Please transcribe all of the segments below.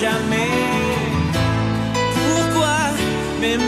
jamais. Pourquoi mes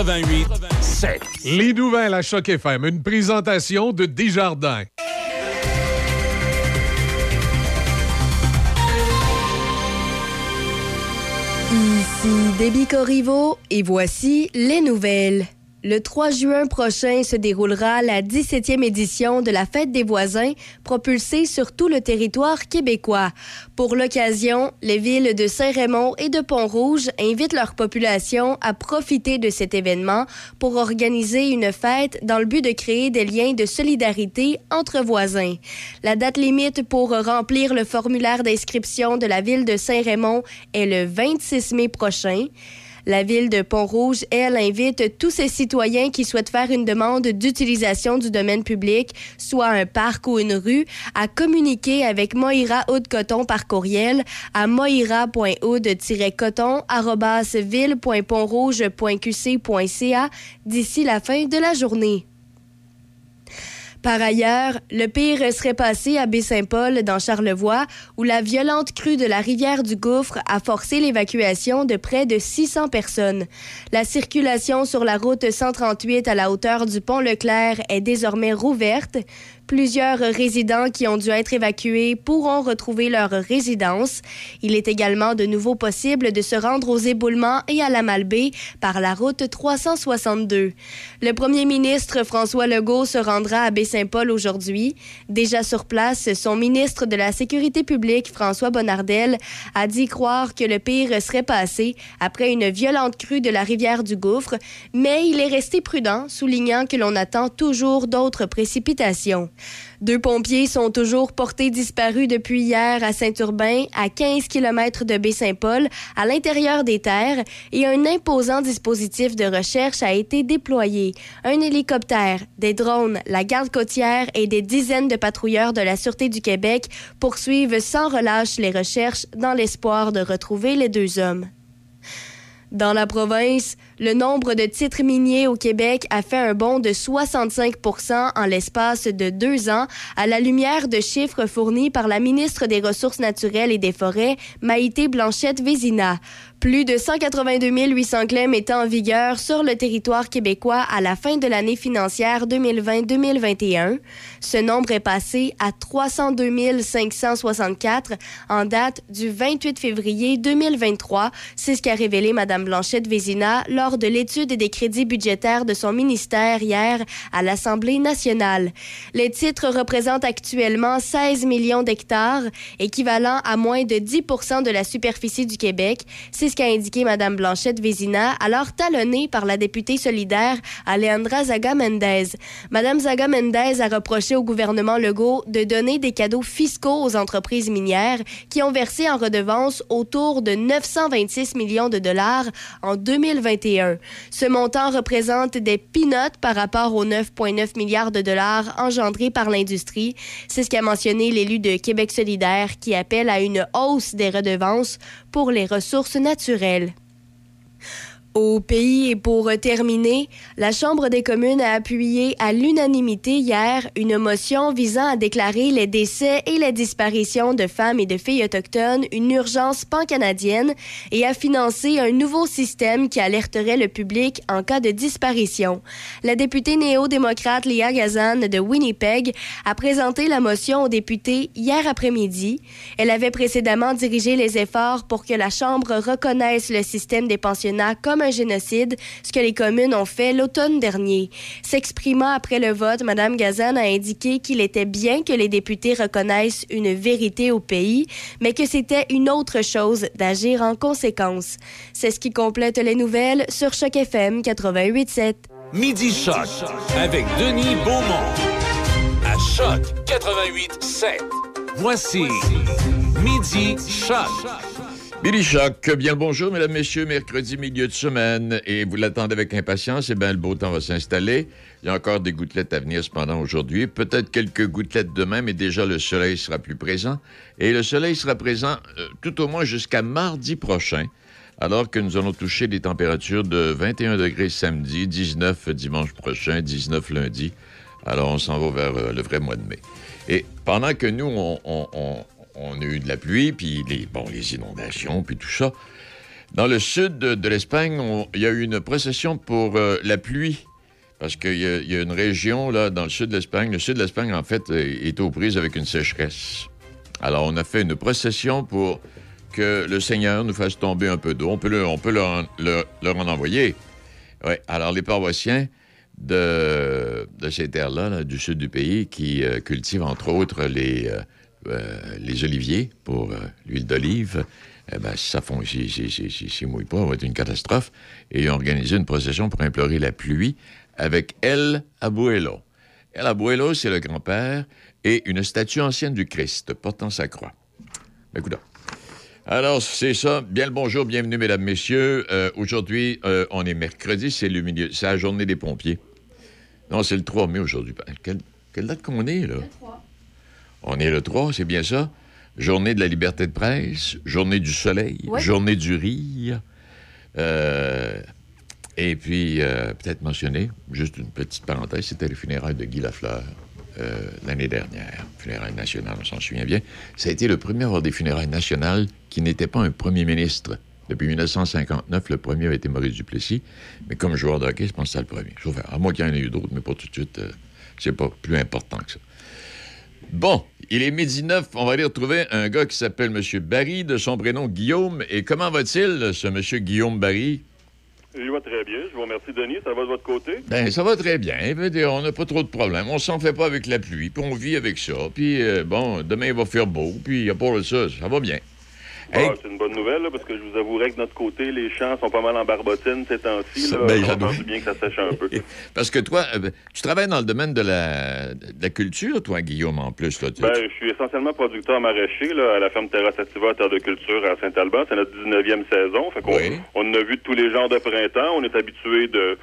88 7. Les nouvelles à Choc FM, une présentation de Desjardins. Ici Déby Corriveau et voici les nouvelles. Le 3 juin prochain se déroulera la 17e édition de la Fête des voisins, propulsée sur tout le territoire québécois. Pour l'occasion, les villes de Saint-Raymond et de Pont-Rouge invitent leur population à profiter de cet événement pour organiser une fête dans le but de créer des liens de solidarité entre voisins. La date limite pour remplir le formulaire d'inscription de la ville de Saint-Raymond est le 26 mai prochain. La ville de Pont-Rouge, elle, invite tous ses citoyens qui souhaitent faire une demande d'utilisation du domaine public, soit un parc ou une rue, à communiquer avec Moira Haute-Coton par courriel à moira.haute-coton.ville.pontrouge.qc.ca d'ici la fin de la journée. Par ailleurs, le pire serait passé à Baie-Saint-Paul, dans Charlevoix, où la violente crue de la rivière du Gouffre a forcé l'évacuation de près de 600 personnes. La circulation sur la route 138 à la hauteur du pont Leclerc est désormais rouverte. Plusieurs résidents qui ont dû être évacués pourront retrouver leur résidence. Il est également de nouveau possible de se rendre aux éboulements et à la Malbaie par la route 362. Le premier ministre François Legault se rendra à Baie-Saint-Paul aujourd'hui. Déjà sur place, son ministre de la Sécurité publique, François Bonnardel, a dit croire que le pire serait passé après une violente crue de la rivière du Gouffre, mais il est resté prudent, soulignant que l'on attend toujours d'autres précipitations. Deux pompiers sont toujours portés disparus depuis hier à Saint-Urbain, à 15 km de Baie-Saint-Paul, à l'intérieur des terres, et un imposant dispositif de recherche a été déployé. Un hélicoptère, des drones, la garde côtière et des dizaines de patrouilleurs de la Sûreté du Québec poursuivent sans relâche les recherches dans l'espoir de retrouver les deux hommes. Dans la province, le nombre de titres miniers au Québec a fait un bond de 65% en l'espace de deux ans, à la lumière de chiffres fournis par la ministre des Ressources naturelles et des Forêts, Maïté Blanchette-Vézina. Plus de 182 800 claims étaient en vigueur sur le territoire québécois à la fin de l'année financière 2020-2021. Ce nombre est passé à 302 564 en date du 28 février 2023. C'est ce qu'a révélé Mme Blanchette Vézina lors de l'étude des crédits budgétaires de son ministère hier à l'Assemblée nationale. Les titres représentent actuellement 16 millions d'hectares, équivalent à moins de 10% de la superficie du Québec. Ce qu'a indiqué Mme Blanchette Vézina, alors talonnée par la députée solidaire Alejandra Zaga Mendez. Mme Zaga Mendez a reproché au gouvernement Legault de donner des cadeaux fiscaux aux entreprises minières qui ont versé en redevance autour de 926 millions de dollars en 2021. Ce montant représente des peanuts par rapport aux 9,9 milliards de dollars engendrés par l'industrie. C'est ce qu'a mentionné l'élu de Québec solidaire qui appelle à une hausse des redevances pour les ressources naturelles. Au pays et pour terminer, la Chambre des communes a appuyé à l'unanimité hier une motion visant à déclarer les décès et les disparitions de femmes et de filles autochtones une urgence pan-canadienne et à financer un nouveau système qui alerterait le public en cas de disparition. La députée néo-démocrate Léa Gazan de Winnipeg a présenté la motion aux députés hier après-midi. Elle avait précédemment dirigé les efforts pour que la Chambre reconnaisse le système des pensionnats comme un génocide, ce que les communes ont fait l'automne dernier. S'exprimant après le vote, Mme Gazan a indiqué qu'il était bien que les députés reconnaissent une vérité au pays, mais que c'était une autre chose d'agir en conséquence. C'est ce qui complète les nouvelles sur Choc FM 88.7. Midi Choc avec Denis Beaumont. À Choc 88.7. Voici Midi Choc. Billy Choc, bien le bonjour, mesdames, messieurs, mercredi, milieu de semaine, et vous l'attendez avec impatience, et bien le beau temps va s'installer. Il y a encore des gouttelettes à venir cependant aujourd'hui, peut-être quelques gouttelettes demain, mais déjà le soleil sera plus présent. Et le soleil sera présent euh, tout au moins jusqu'à mardi prochain, alors que nous allons toucher des températures de 21 degrés samedi, 19 dimanche prochain, 19 lundi. Alors on s'en va vers euh, le vrai mois de mai. Et pendant que nous, on- on a eu de la pluie, puis les, les inondations, puis tout ça, dans le sud de, l'Espagne, il y a eu une procession pour euh, la pluie. Parce qu'il y, a- une région, là, dans le sud de l'Espagne. Le sud de l'Espagne, en fait, est aux prises avec une sécheresse. Alors, on a fait une procession pour que le Seigneur nous fasse tomber un peu d'eau. On peut, leur, en- envoyer. Alors, les paroissiens de, ces terres-là, là, du sud du pays, qui euh, cultivent, entre autres, les, euh, euh, les oliviers pour euh, l'huile d'olive, eh ben, ça fond, si, si, si, mouille pas, ça va être une catastrophe. Et ils ont organisé une procession pour implorer la pluie avec El Abuelo. El Abuelo, c'est le grand-père et une statue ancienne du Christ portant sa croix. Ben, écoute. Alors, c'est ça. Bien le bonjour, bienvenue, mesdames, messieurs. Euh, Aujourd'hui, on est mercredi, c'est le milieu, c'est la journée des pompiers. Non, c'est le 3 mai aujourd'hui. Ben, Quelle, quelle date qu'on est, là? On est le 3, c'est bien ça? Journée de la liberté de presse, journée du soleil, Ouais. journée du rire. Euh, et puis, euh, peut-être mentionner, juste une petite parenthèse, c'était les funérailles de Guy Lafleur euh, l'année dernière. Funérailles nationales, on s'en souvient bien. Ça a été le premier à avoir des funérailles nationales qui n'était pas un premier ministre. Depuis 1959, le premier a été Maurice Duplessis. Mais comme joueur de hockey, je pense que c'est le premier. Sauf à moins qu'il y en ait eu d'autres, mais pas tout de suite. c'est pas plus important que ça. Bon, il est midi 9. On va aller retrouver un gars qui s'appelle M. Barry, de son prénom Guillaume. Et comment va-t-il, ce M. Guillaume Barry? Je vais très bien. Je vous remercie, Denis. Ça va de votre côté? Ben, ça va très bien. On n'a pas trop de problèmes. On s'en fait pas avec la pluie, puis on vit avec ça. Puis, euh, bon, demain, il va faire beau, puis à part de ça, ça va bien. Hey. C'est une bonne nouvelle, là, parce que je vous avouerai que de notre côté, les champs sont pas mal en barbotine ces temps-ci. Ben, On bien que ça sèche un peu. Parce que toi, euh, tu travailles dans le domaine de la, de la culture, toi, Guillaume, en plus. Là, Tu- Ben, je suis essentiellement producteur maraîcher là, à la ferme Terra Sativa Terre de Culture à Saint-Alban. C'est notre 19e saison. Fait Oui. on en a vu tous les genres de printemps. On est habitué de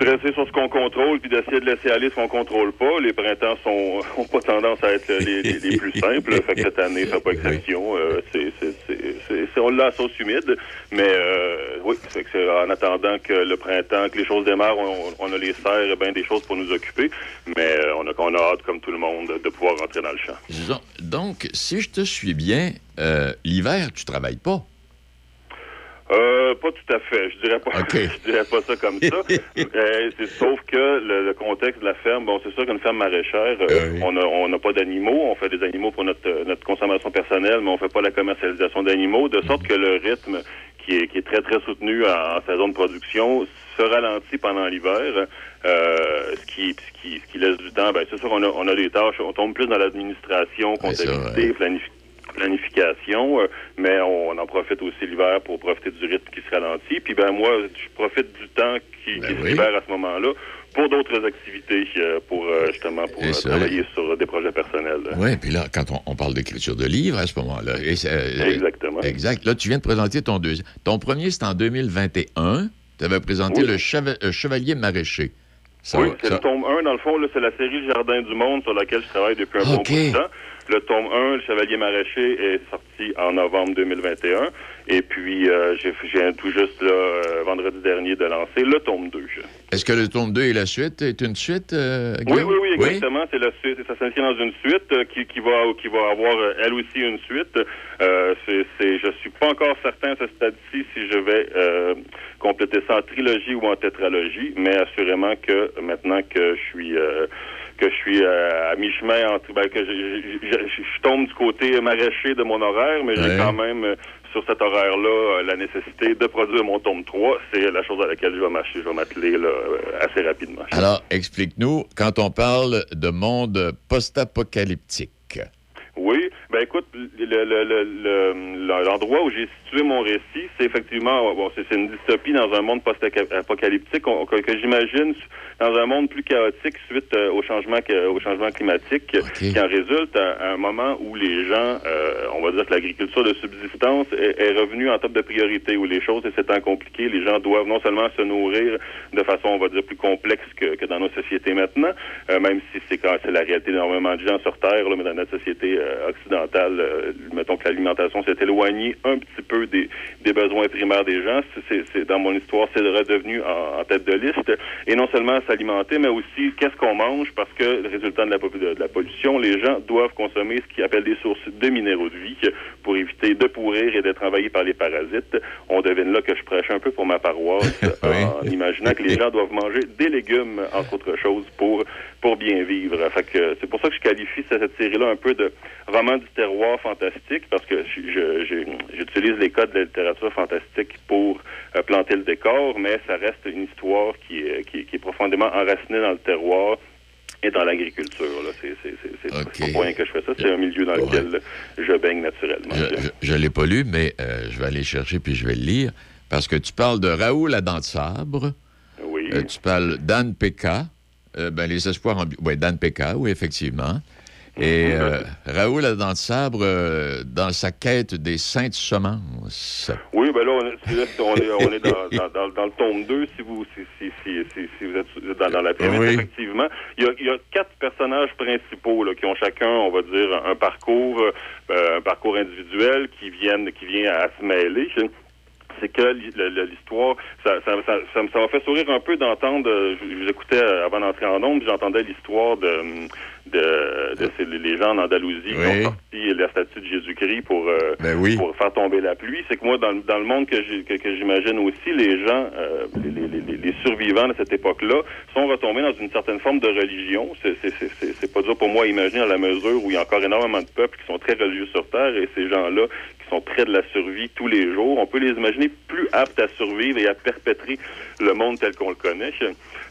sur ce qu'on contrôle puis d'essayer de laisser aller ce qu'on contrôle pas. Les printemps sont ont pas tendance à être les, les- les plus simples. Fait que cette année fait pas exception. Euh, c'est, c'est, c'est, c'est- c'est- on l'a sauce humide. Mais euh, oui, fait que c'est en attendant que le printemps, que les choses démarrent, on, on a les serres et bien des choses pour nous occuper. Mais euh, on, a, on a hâte, comme tout le monde, de pouvoir rentrer dans le champ. Donc, si je te suis bien, euh, l'hiver, tu travailles pas. Euh, pas tout à fait. Je dirais pas. Je dirais pas ça comme ça. Euh, c'est sauf que le, le contexte de la ferme, bon, c'est sûr qu'une ferme maraîchère, euh, Euh, oui. on a on n'a pas d'animaux. On fait des animaux pour notre notre consommation personnelle, mais on fait pas la commercialisation d'animaux, de sorte que le rythme qui est, qui est très, très soutenu en, en saison de production, se ralentit pendant l'hiver, euh, ce, qui, ce, qui, ce qui laisse du temps. Ben, c'est sûr qu'on a, on a des tâches, on tombe plus dans l'administration, comptabilité, vrai. planifi- planification, euh, mais on, en profite aussi l'hiver pour profiter du rythme qui se ralentit. Puis ben moi, je profite du temps qui, Ben qui se oui. libère à ce moment-là pour d'autres activités, euh, pour euh, justement pour travailler sur des projets personnels. Oui, puis là, quand on, on parle d'écriture de livres à ce moment-là. c'est, Exactement. Exact. Là, tu viens de présenter ton deuxième. Ton premier, c'était en 2021. Tu avais présenté Oui. le Cheva- Chevalier Maraîcher. Ça, oui, c'est ça- le tome 1, dans le fond, là, c'est la série Le Jardin du Monde sur laquelle je travaille depuis un bon OK. bout de temps. Le tome 1, Le Chevalier Maraîcher, est sorti en novembre 2021. Et puis, euh, j'ai tout juste là, euh, vendredi dernier de lancer le tome 2. Est-ce que le tome 2 et la suite est une suite, euh, Oui, oui, oui, exactement. C'est la suite. Ça s'inscrit dans une suite euh, qui, qui va qui va avoir euh, elle aussi une suite. Euh, c'est, c'est, je suis pas encore certain à ce stade-ci si je vais euh, compléter ça en trilogie ou en tétralogie, mais assurément que maintenant que je suis euh, que je suis euh, à mi-chemin entre ben, que je, je- je- je- je tombe du côté maraîcher de mon horaire, mais Ouais. j'ai quand même euh, sur cet horaire-là euh, la nécessité de produire mon tome 3. C'est la chose à laquelle je vais m'acheter, je vais m'atteler là, assez rapidement. Alors, explique-nous, quand on parle de monde post-apocalyptique, ben écoute, le- le- le- le- l'endroit où j'ai situé mon récit, c'est effectivement, bon, c'est une dystopie dans un monde post-apocalyptique. Que, que j'imagine dans un monde plus chaotique suite euh, au changement que- au changement climatique qui en résulte à, à un moment où les gens, euh, on va dire que l'agriculture de subsistance est, est revenue en top de priorité, où les choses étant compliquées, les gens doivent non seulement se nourrir de façon, on va dire, plus complexe que, que dans nos sociétés maintenant, euh, même si c'est quand c'est la réalité d'énormément de gens sur Terre, là, mais dans notre société euh, euh, mettons que l'alimentation s'est éloignée un petit peu des, des besoins primaires des gens. C'est- dans mon histoire, c'est redevenu en, en tête de liste. Et non seulement s'alimenter, mais aussi qu'est-ce qu'on mange, parce que le résultat de la, de la pollution, les gens doivent consommer ce qu'ils appellent des sources de minéraux de vie pour éviter de pourrir et d'être envahis par les parasites. On devine là que je prêche un peu pour ma paroisse en imaginant que les gens doivent manger des légumes, entre autres choses, pour, pour bien vivre. Fait que c'est pour ça que je qualifie cette, série-là un peu de roman du terroir fantastique, parce que j'utilise les codes de la littérature fantastique pour euh, planter le décor, mais ça reste une histoire qui est, qui est- qui est profondément enracinée dans le terroir et dans l'agriculture. C'est pas pour rien que je fais ça. C'est un milieu dans Ouais. lequel je baigne naturellement. je ne l'ai pas lu, mais euh, je vais aller chercher puis je vais le lire, parce que tu parles de Raoul à dents de sabre, Oui. euh, tu parles d'Anne Péca, euh, ben, les espoirs en... Oui, d'Anne Péca, oui, effectivement. Et euh, Raoul à dents de sabre, euh, dans sa quête des saintes semences. Oui, ben là, on est, là, on est, on est dans, dans, dans, dans le tome 2, si vous, si, si, si, si, vous êtes dans, dans la prémisse, Oui. effectivement. Il y, a, il y a quatre personnages principaux là, qui ont chacun, on va dire, un parcours, euh, un parcours individuel qui viennent, qui vient à se mêler. C'est que l'histoire, ça, ça, ça, ça, m'a fait sourire un peu d'entendre, euh, je, vous écoutais euh, avant d'entrer en nombre, j'entendais l'histoire de, de, de ces- les gens en Andalousie qui ont sorti la statue de Jésus-Christ pour, euh, Ben oui. pour faire tomber la pluie. C'est que moi, dans, le- dans le monde que j'ai- que, que j'imagine aussi, les gens, euh, les, les- les- les survivants de cette époque-là, sont retombés dans une certaine forme de religion. C'est- pas dur pour moi à imaginer dans la mesure où il y a encore énormément de peuples qui sont très religieux sur Terre et ces gens-là sont près de la survie tous les jours, on peut les imaginer plus aptes à survivre et à perpétrer le monde tel qu'on le connaît.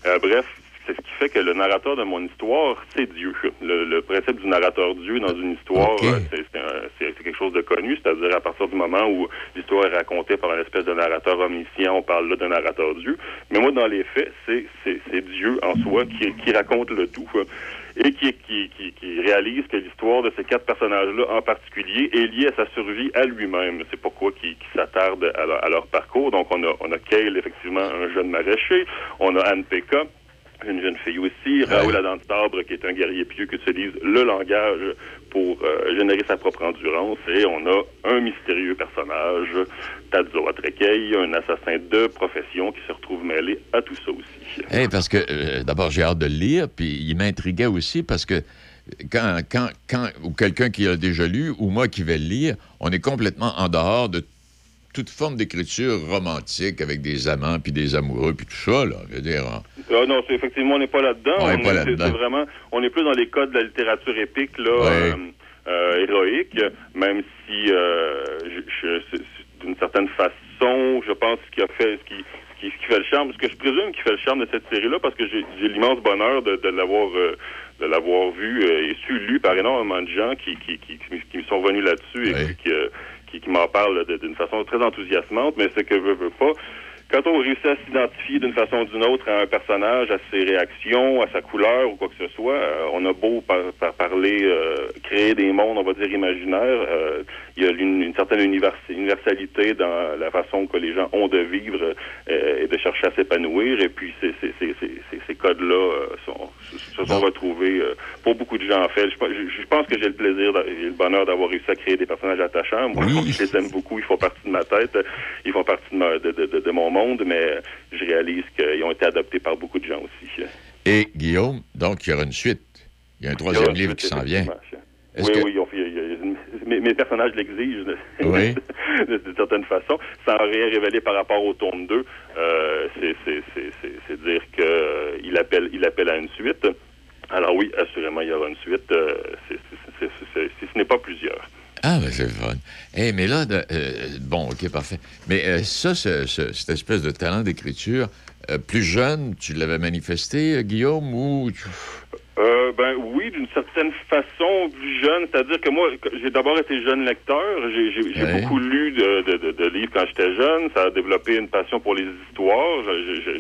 Euh, bref, c'est ce qui fait que le narrateur de mon histoire, c'est Dieu. Le, le principe du narrateur Dieu dans une histoire, c'est quelque chose de connu, c'est-à-dire à partir du moment où l'histoire est racontée par un espèce de narrateur omniscient, on parle là d'un narrateur Dieu. Mais moi, dans les faits, c'est Dieu en soi qui, qui raconte le tout et qui, qui, qui, qui réalise que l'histoire de ces quatre personnages-là en particulier est liée à sa survie à lui-même. C'est pourquoi qui, qui s'attarde à, leur- à leur parcours. Donc, on a, on a Kale, effectivement, un jeune maraîcher. On a Anne Pekka, une jeune fille aussi. Raoul Adam qui est un guerrier pieux qui utilise le langage pour euh, générer sa propre endurance. Et on a un mystérieux personnage, Tadzo Atrekei, un assassin de profession qui se retrouve mêlé à tout ça aussi. Hey, parce que, euh, d'abord, j'ai hâte de le lire, puis il m'intriguait aussi parce que quand, quand, quand ou quelqu'un qui a déjà lu, ou moi qui vais le lire, on est complètement en dehors de toute forme d'écriture romantique avec des amants, puis des amoureux, puis tout ça, là. Je veux dire, hein. Ah non, c'est effectivement, on n'est pas là-dedans. On n'est pas là-dedans. Vraiment, on est plus dans les codes de la littérature épique, là, Ouais. euh, euh, héroïque, même si, euh, je, je- d'une certaine façon, je pense, ce qui a fait, ce qui, ce qui, qui fait le charme, ce que je présume qui fait le charme de cette série-là, parce que j'ai l'immense bonheur de, de l'avoir euh, de l'avoir vu euh, et su lu par énormément de gens qui qui, qui, qui, qui sont venus là-dessus et Oui. qui, euh, qui, m'en parlent de- d'une façon très enthousiasmante, mais c'est que veut, veut pas. Quand on réussit à s'identifier d'une façon ou d'une autre à un personnage, à ses réactions, à sa couleur ou quoi que ce soit, euh, on a beau par, par- parler, euh, créer des mondes, on va dire imaginaires, euh, il y a une, une certaine univers- universalité dans la façon que les gens ont de vivre et de chercher à s'épanouir. Et puis ces, codes-là euh, sont, se sont retrouvés euh, pour beaucoup de gens. En fait, je, je- je pense que j'ai le plaisir, j'ai le bonheur d'avoir réussi à créer des personnages attachants. Moi, Oui. je les aime beaucoup. Ils font partie de ma tête. Ils font partie de, ma- de, de, de- de mon monde, mais je réalise qu'ils ont été adoptés par beaucoup de gens aussi. Et Guillaume, donc, il y aura une suite. Il y a un troisième livre qui s'en vient. Oui, que- oui, ils ont fait- mes, mes personnages l'exigent Oui. d'une certaine façon, sans rien révéler par rapport au tome 2. Euh, c'est- dire qu'il appelle, il appelle à une suite. Alors oui, assurément, il y aura une suite, euh, si ce n'est pas plusieurs. Ah, ben c'est fun. Eh, mais là, de- euh, bon, OK, parfait. Mais euh, ça, ce- ce- cette espèce de talent d'écriture, euh, plus jeune, tu l'avais manifesté, euh, Guillaume, ou... Euh, ben oui, d'une certaine façon plus jeune. C'est-à-dire que moi, j'ai d'abord été jeune lecteur. J'ai j'ai- j'ai beaucoup lu de, de, de- de livres quand j'étais jeune. Ça a développé une passion pour les histoires.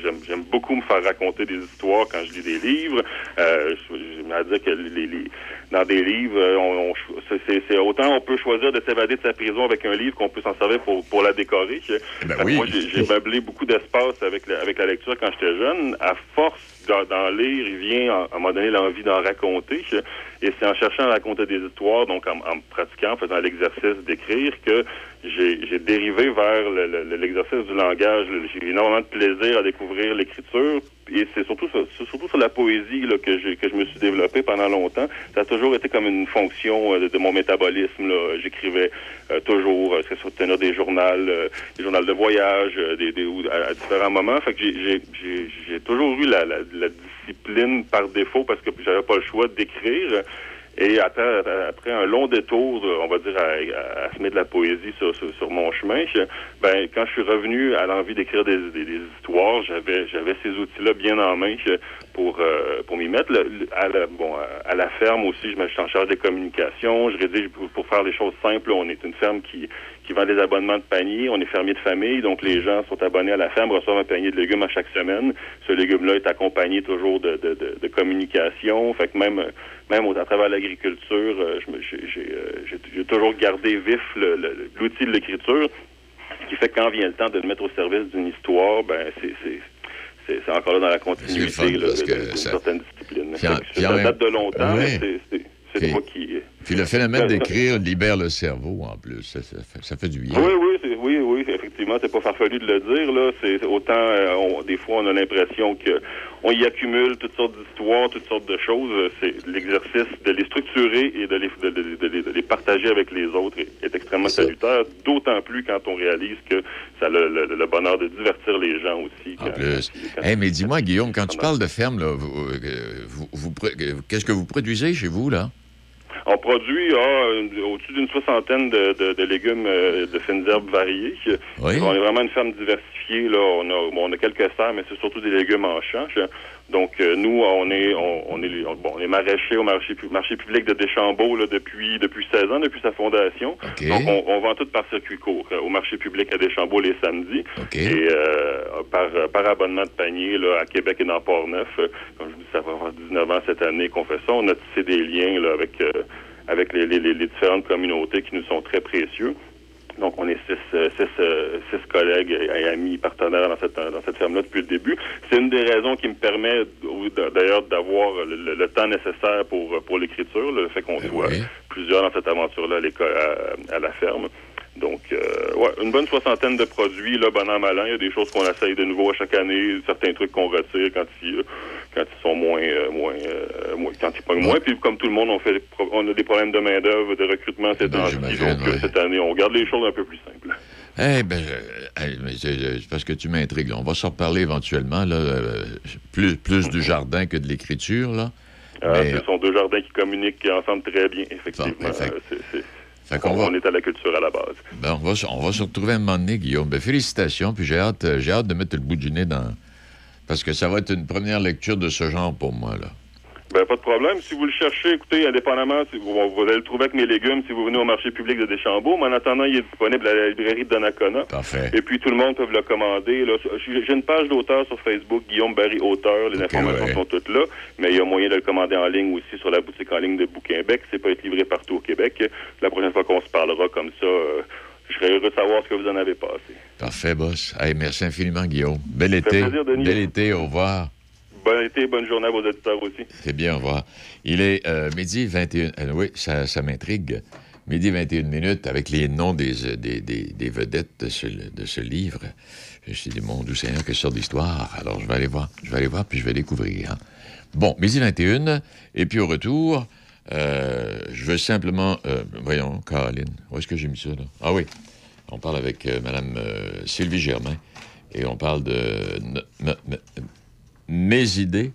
J'aime j'aime beaucoup me faire raconter des histoires quand je lis des livres. Euh, je je à dire que les, les- dans des livres, euh, on, on c'est- autant on peut choisir de s'évader de sa prison avec un livre qu'on peut s'en servir pour, pour la décorer. Ben oui. Moi, j'ai meublé beaucoup d'espace avec la, avec la lecture quand j'étais jeune. À force d'en d'en lire, il vient à, à un moment donné l'envie d'en raconter. Et c'est en cherchant à raconter des histoires, donc en, en pratiquant, en faisant l'exercice d'écrire, que j'ai dérivé vers le- le- l'exercice du langage. J'ai énormément de plaisir à découvrir l'écriture. Et c'est surtout, sur- c'est surtout sur la poésie là, que, que je me suis développé pendant longtemps. Ça a toujours été comme une fonction euh, de, mon métabolisme. J'écrivais euh, toujours, euh, que ce soit tenir des journaux, euh, des journaux de voyage, euh, des, des, à, à différents moments. Fait que j'ai toujours eu la, la, la discipline par défaut parce que j'avais pas le choix d'écrire. Et après, après un long détour, euh, on va dire, à, à, à semer de la poésie sur, sur, sur mon chemin, ben, quand je suis revenu à l'envie d'écrire des, des, des histoires, j'avais j'avais ces outils-là bien en main pour euh, pour m'y mettre. À la, bon, à, la ferme aussi, je me suis en charge des communications. Je rédige pour faire les choses simples. On est une ferme qui qui vend des abonnements de panier. On est fermier de famille, donc les gens sont abonnés à la ferme, reçoivent un panier de légumes à chaque semaine. Ce légume-là est accompagné toujours de, de, de, de communication. Fait que même même au- à travers l'agriculture, euh, j'ai euh, j'ai- toujours gardé vif l'outil de l'écriture, ce qui fait que quand vient le temps de le mettre au service d'une histoire, ben c'est c'est- encore là dans la continuité là, de- que de- d'une ça- en- date de longtemps, Ouais. mais c'est- c'est moi qui... Puis le phénomène ça- d'écrire libère le cerveau, en plus. Ça, ça fait, ça fait du bien. Oui, oui, oui, oui, effectivement, c'est pas farfelu de le dire. Là, c'est autant, euh, on- des fois, on a l'impression que on y accumule toutes sortes d'histoires, toutes sortes de choses. Euh, C'est l'exercice de les structurer et de les, de, de- de les, de les partager avec les autres est, est extrêmement salutaire. D'autant plus quand on réalise que ça a le, le- le bonheur de divertir les gens aussi. En plus. quand- Hey, mais dis-moi, Guillaume, quand tu parles de ferme, là, vous, euh, vous- vous pro- euh, qu'est-ce que vous produisez chez vous, là? On produit ah, une- au-dessus d'une soixantaine de, de- de légumes euh, de fines herbes variées. Oui. On est vraiment une ferme diversifiée. Là. On, a, bon, on a quelques serres, mais c'est surtout des légumes en champ. Donc, euh, nous, on est on, on est on- bon, on est maraîchers au marché, marché public de Deschambault là, depuis depuis 16 ans, depuis sa fondation. Donc, on, on vend tout par circuit court euh, au marché public à Deschambault les samedis. Et euh, par, par abonnement de panier là, à Québec et dans Port-Neuf. Euh, Comme je vous dis, ça va avoir 19 ans cette année qu'on fait ça. On a tissé des liens là, avec, euh, avec les, les- les- différentes communautés qui nous sont très précieux. Donc, on est six, euh, six, euh, six collègues et, et amis partenaires dans cette, dans cette ferme-là depuis le début. C'est une des raisons qui me permet, d'ailleurs, d'avoir le, le- le temps nécessaire pour, pour l'écriture, le fait qu'on Ben soit oui. plusieurs dans cette aventure-là à, à, à la ferme. Donc, euh, ouais, une bonne soixantaine de produits, là, bon an, mal an. Il y a des choses qu'on essaye de nouveau à chaque année, certains trucs qu'on retire quand ils, quand ils sont moins, euh, moins, euh, moins- quand ils pognent moins. Puis, comme tout le monde, on fait, on a des problèmes de main-d'œuvre, de recrutement ces Ben, Donc, ouais. cette année, on garde les choses un peu plus simples. Eh ben, euh, hey, mais c'est parce que tu m'intrigues. On va s'en reparler éventuellement. Là, euh, plus, plus du jardin que de l'écriture, là. Euh, Mais- ce sont deux jardins qui communiquent ensemble très bien, effectivement. Bon, Euh, Fait On, va, on est à la culture à la base. ben, on, va, se- on va se retrouver un moment donné, Guillaume. Ben, félicitations, puis j'ai hâte, euh, j'ai hâte de mettre le bout du nez dans... Parce que ça va être une première lecture de ce genre pour moi, là. Ben, pas de problème. Si vous le cherchez, écoutez, indépendamment, si vous, vous allez le trouver avec mes légumes si vous venez au marché public de Deschambault. Mais en attendant, il est disponible à la librairie de Donnacona. Parfait. Et puis, tout le monde peut le commander. J'ai une page d'auteur sur Facebook, Guillaume Barry Auteur. Les informations ouais. sont toutes là. Mais il y a moyen de le commander en ligne aussi sur la boutique en ligne de Bouquinbec. C'est pas être livré partout au Québec. La prochaine fois qu'on se parlera comme ça, euh, je serais heureux de savoir ce que vous en avez passé. Parfait, boss. Hey, merci infiniment, Guillaume. Bel été. plaisir. Bel été, au revoir. Bon été, bonne journée à vos auditeurs aussi. C'est bien, au revoir. Il est euh, midi 21. euh, oui, ça, m'intrigue. Midi 21 minutes avec les noms des, euh, des, des- des vedettes de ce, de ce livre. Je suis dit, mon doux Seigneur, quelle sorte d'histoire. Alors, je vais aller voir. Je vais aller voir, puis je vais découvrir. hein. Bon, midi 21. Et puis, au retour, euh, je veux simplement. voyons, Caroline. Où est-ce que j'ai mis ça, là? Ah oui. On parle avec euh, Mme Sylvie Germain. Et on parle de. Mes idées,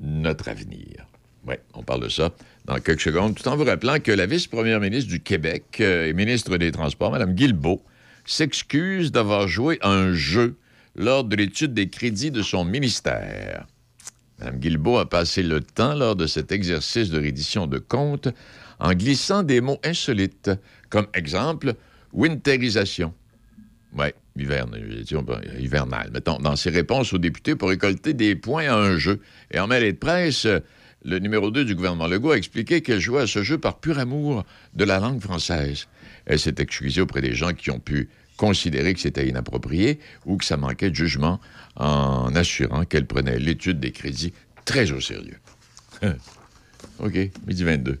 notre avenir. Oui, on parle de ça dans quelques secondes, tout en vous rappelant que la vice-première ministre du Québec euh, et ministre des Transports, Mme Guilbeault, s'excuse d'avoir joué un jeu lors de l'étude des crédits de son ministère. Mme Guilbeault a passé le temps lors de cet exercice de reddition de comptes en glissant des mots insolites, comme exemple, winterisation. Oui, hiverne, disons, ben, hivernal. Mettons, dans ses réponses aux députés pour récolter des points à un jeu. Et en mêlée de presse, euh, le numéro 2 du gouvernement Legault a expliqué qu'elle jouait à ce jeu par pur amour de la langue française. Elle s'est excusée auprès des gens qui ont pu considérer que c'était inapproprié ou que ça manquait de jugement en assurant qu'elle prenait l'étude des crédits très au sérieux. OK, midi 22.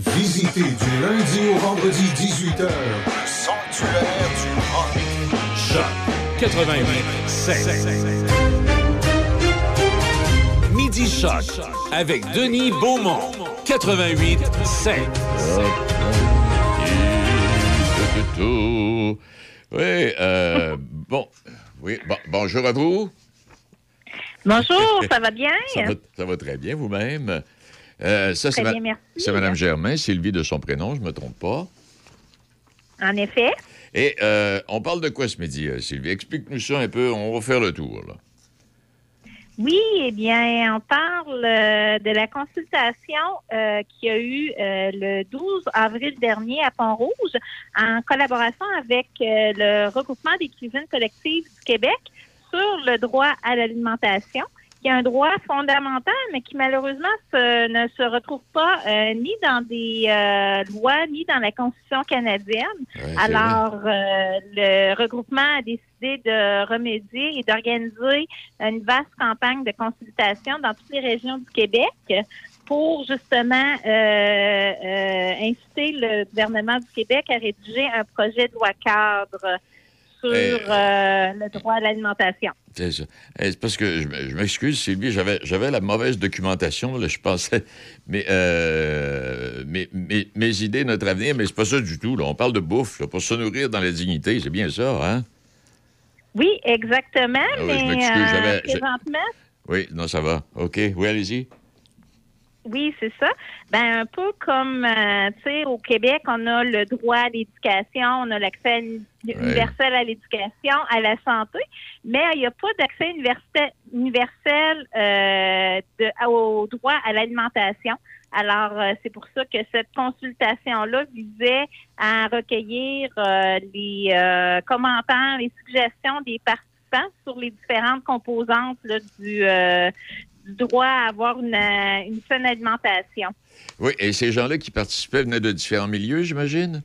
Visitez du lundi au vendredi 18h. Le sanctuaire du rock. Choc 88 Midi Choc avec Denis Beaumont. 88 7. Oui, euh, bon, oui, bon, bonjour à vous. Bonjour, ça va bien? Ça va, ça va très bien vous-même? Euh, ça, c'est ma- Mme Germain, Sylvie de son prénom, je ne me trompe pas. En effet. Et euh, on parle de quoi ce midi, euh, Sylvie? Explique-nous ça un peu, on va faire le tour. Là. Oui, eh bien, on parle euh, de la consultation euh, y a eu euh, le 12 avril dernier à Pont-Rouge en collaboration avec le regroupement des cuisines collectives du Québec sur le droit à l'alimentation, qui est un droit fondamental, mais qui malheureusement se- ne se retrouve pas euh, ni dans des euh, lois, ni dans la Constitution canadienne. Ouais. Alors, euh, le regroupement a décidé de remédier et d'organiser une vaste campagne de consultation dans toutes les régions du Québec pour justement euh, euh, inciter le gouvernement du Québec à rédiger un projet de loi cadre sur Eh, euh, le droit à l'alimentation. C'est ça. Eh, parce que je, m'excuse, Sylvie, j'avais, j'avais la mauvaise documentation, là, je pensais. Mais euh, mes, mes- mes idées, notre avenir, mais c'est pas ça du tout. Là. On parle de bouffe, là, pour se nourrir dans la dignité, c'est bien ça, hein? Oui, exactement, Ah oui, je mais m'excuse, euh, j'avais- Oui, non, ça va. OK, oui, allez-y. Oui, c'est ça. Ben un peu comme euh, tu sais au Québec, on a le droit à l'éducation, on a l'accès universel à l'éducation, à la santé, mais il n'y a pas d'accès universel, universel euh, de- au droit à l'alimentation. Alors, euh, c'est pour ça que cette consultation-là visait à recueillir euh, les euh, commentaires, les suggestions des participants sur les différentes composantes là, du, euh, du droit à avoir une, euh, une saine alimentation. Oui, et ces gens-là qui participaient venaient de différents milieux, j'imagine?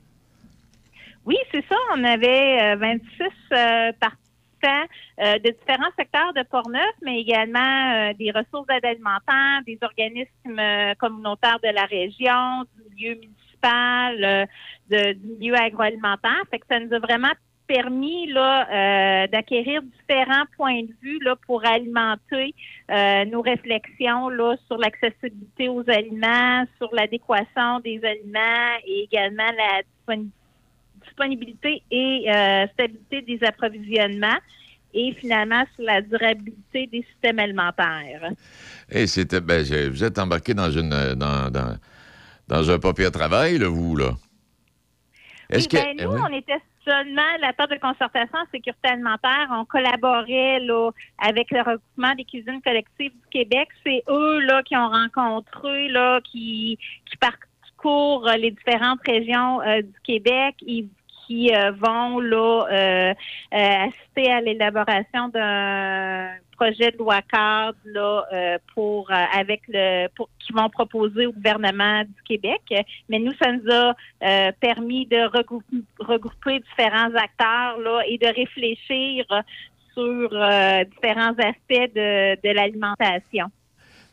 Oui, c'est ça. On avait euh, 26 euh, participants euh, de différents secteurs de Portneuf, mais également euh, des ressources d'aide alimentaire, des organismes communautaires de la région, du milieu municipal de, du milieu agroalimentaire. Fait que ça nous a vraiment permis là euh, d'acquérir différents points de vue là pour alimenter euh, nos réflexions là sur l'accessibilité aux aliments, sur l'adéquation des aliments et également la disponi- disponibilité et euh, stabilité des approvisionnements et finalement sur la durabilité des systèmes alimentaires. Et c'était, ben, vous êtes embarqué dans une, dans, dans, dans un papier à travail, là, vous, là. Oui, ben, nous, eh oui? on était seulement la table de concertation en sécurité alimentaire. On collaborait là, avec le regroupement des cuisines collectives du Québec. C'est eux là, qui ont rencontré, là, qui, qui parcourent euh, les différentes régions euh, du Québec. Qui euh, vont là euh, euh, assister à l'élaboration d'un projet de loi cadre là pour avec le pour qui vont proposer au gouvernement du Québec. Mais nous, ça nous a permis de regrouper, différents acteurs là et de réfléchir sur différents aspects de, de l'alimentation.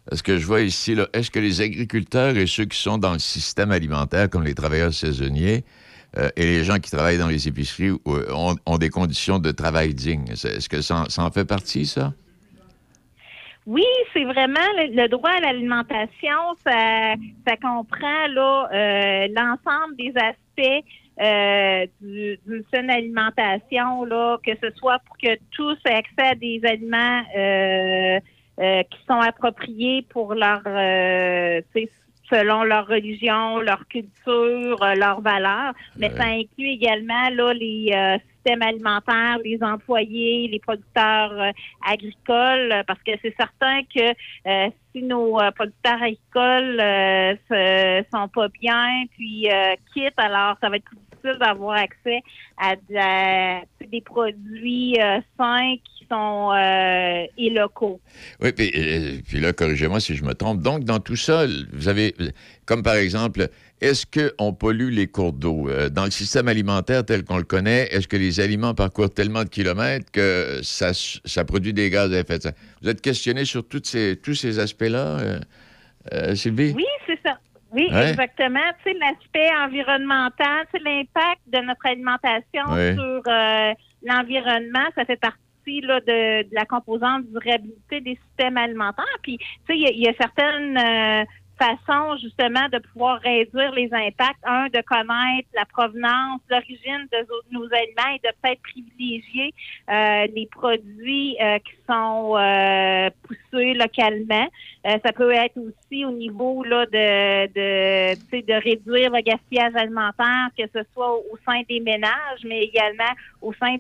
Parce que je vois ici, est-ce que les agriculteurs et ceux qui sont dans le système alimentaire, comme les travailleurs saisonniers, euh, et les gens qui travaillent dans les épiceries euh, ont, des conditions de travail dignes? Est-ce que ça en, fait partie, ça? Oui, c'est vraiment le, le droit à l'alimentation, ça, ça comprend là euh, l'ensemble des aspects euh, du- d'une saine alimentation, là, que ce soit pour que tous aient accès à des aliments qui sont appropriés pour leur selon leur religion, leur culture, euh, leurs valeurs, mais ça inclut également là les euh, systèmes alimentaires, les employés, les producteurs euh, agricoles, euh, parce que c'est certain que euh, si nos euh, producteurs agricoles euh, se, sont pas bien, puis euh, quittent, alors ça va être plus difficile d'avoir accès à, de la- des produits euh, sains sont euh, et locaux. Oui, puis, euh, puis là, corrigez-moi si je me trompe. Donc, dans tout ça, vous avez, comme par exemple, est-ce qu'on pollue les cours d'eau? Euh, Dans le système alimentaire tel qu'on le connaît, est-ce que les aliments parcourent tellement de kilomètres que ça, produit des gaz à effet de serre? Vous êtes questionné sur toutes ces, tous ces aspects-là, euh, euh, Sylvie? Oui, c'est ça. Oui, Ouais. exactement. Tu sais, l'aspect environnemental, tu sais, l'impact de notre alimentation Ouais. sur euh, l'environnement, ça fait partie de, de la composante durabilité des systèmes alimentaires. Puis, tu sais, il y y, a certaines euh, façons justement de pouvoir réduire les impacts. Un, de connaître la provenance, l'origine de nos aliments et de peut-être privilégier euh, les produits euh, qui sont euh, poussés localement. Euh, ça peut être aussi au niveau là de de, de réduire le gaspillage alimentaire, que ce soit au, sein des ménages, mais également au sein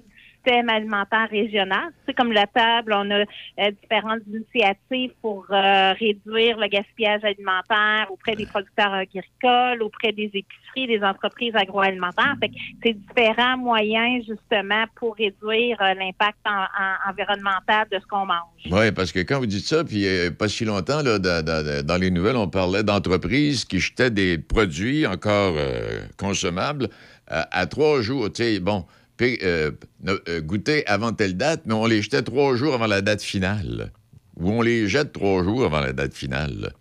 alimentaire régional. Sais, comme la table, on a euh, différentes initiatives pour euh, réduire le gaspillage alimentaire auprès des producteurs agricoles, auprès des épiceries, des entreprises agroalimentaires. C'est différents moyens justement pour réduire euh, l'impact en- en- environnemental de ce qu'on mange. Oui, parce que quand vous dites ça, puis pas si longtemps, là, dans, dans- les nouvelles, on parlait d'entreprises qui jetaient des produits encore consommables à, trois jours. Bon, euh, euh, goûter avant telle date, mais on les jetait trois jours avant la date finale. Ou on les jette trois jours avant la date finale.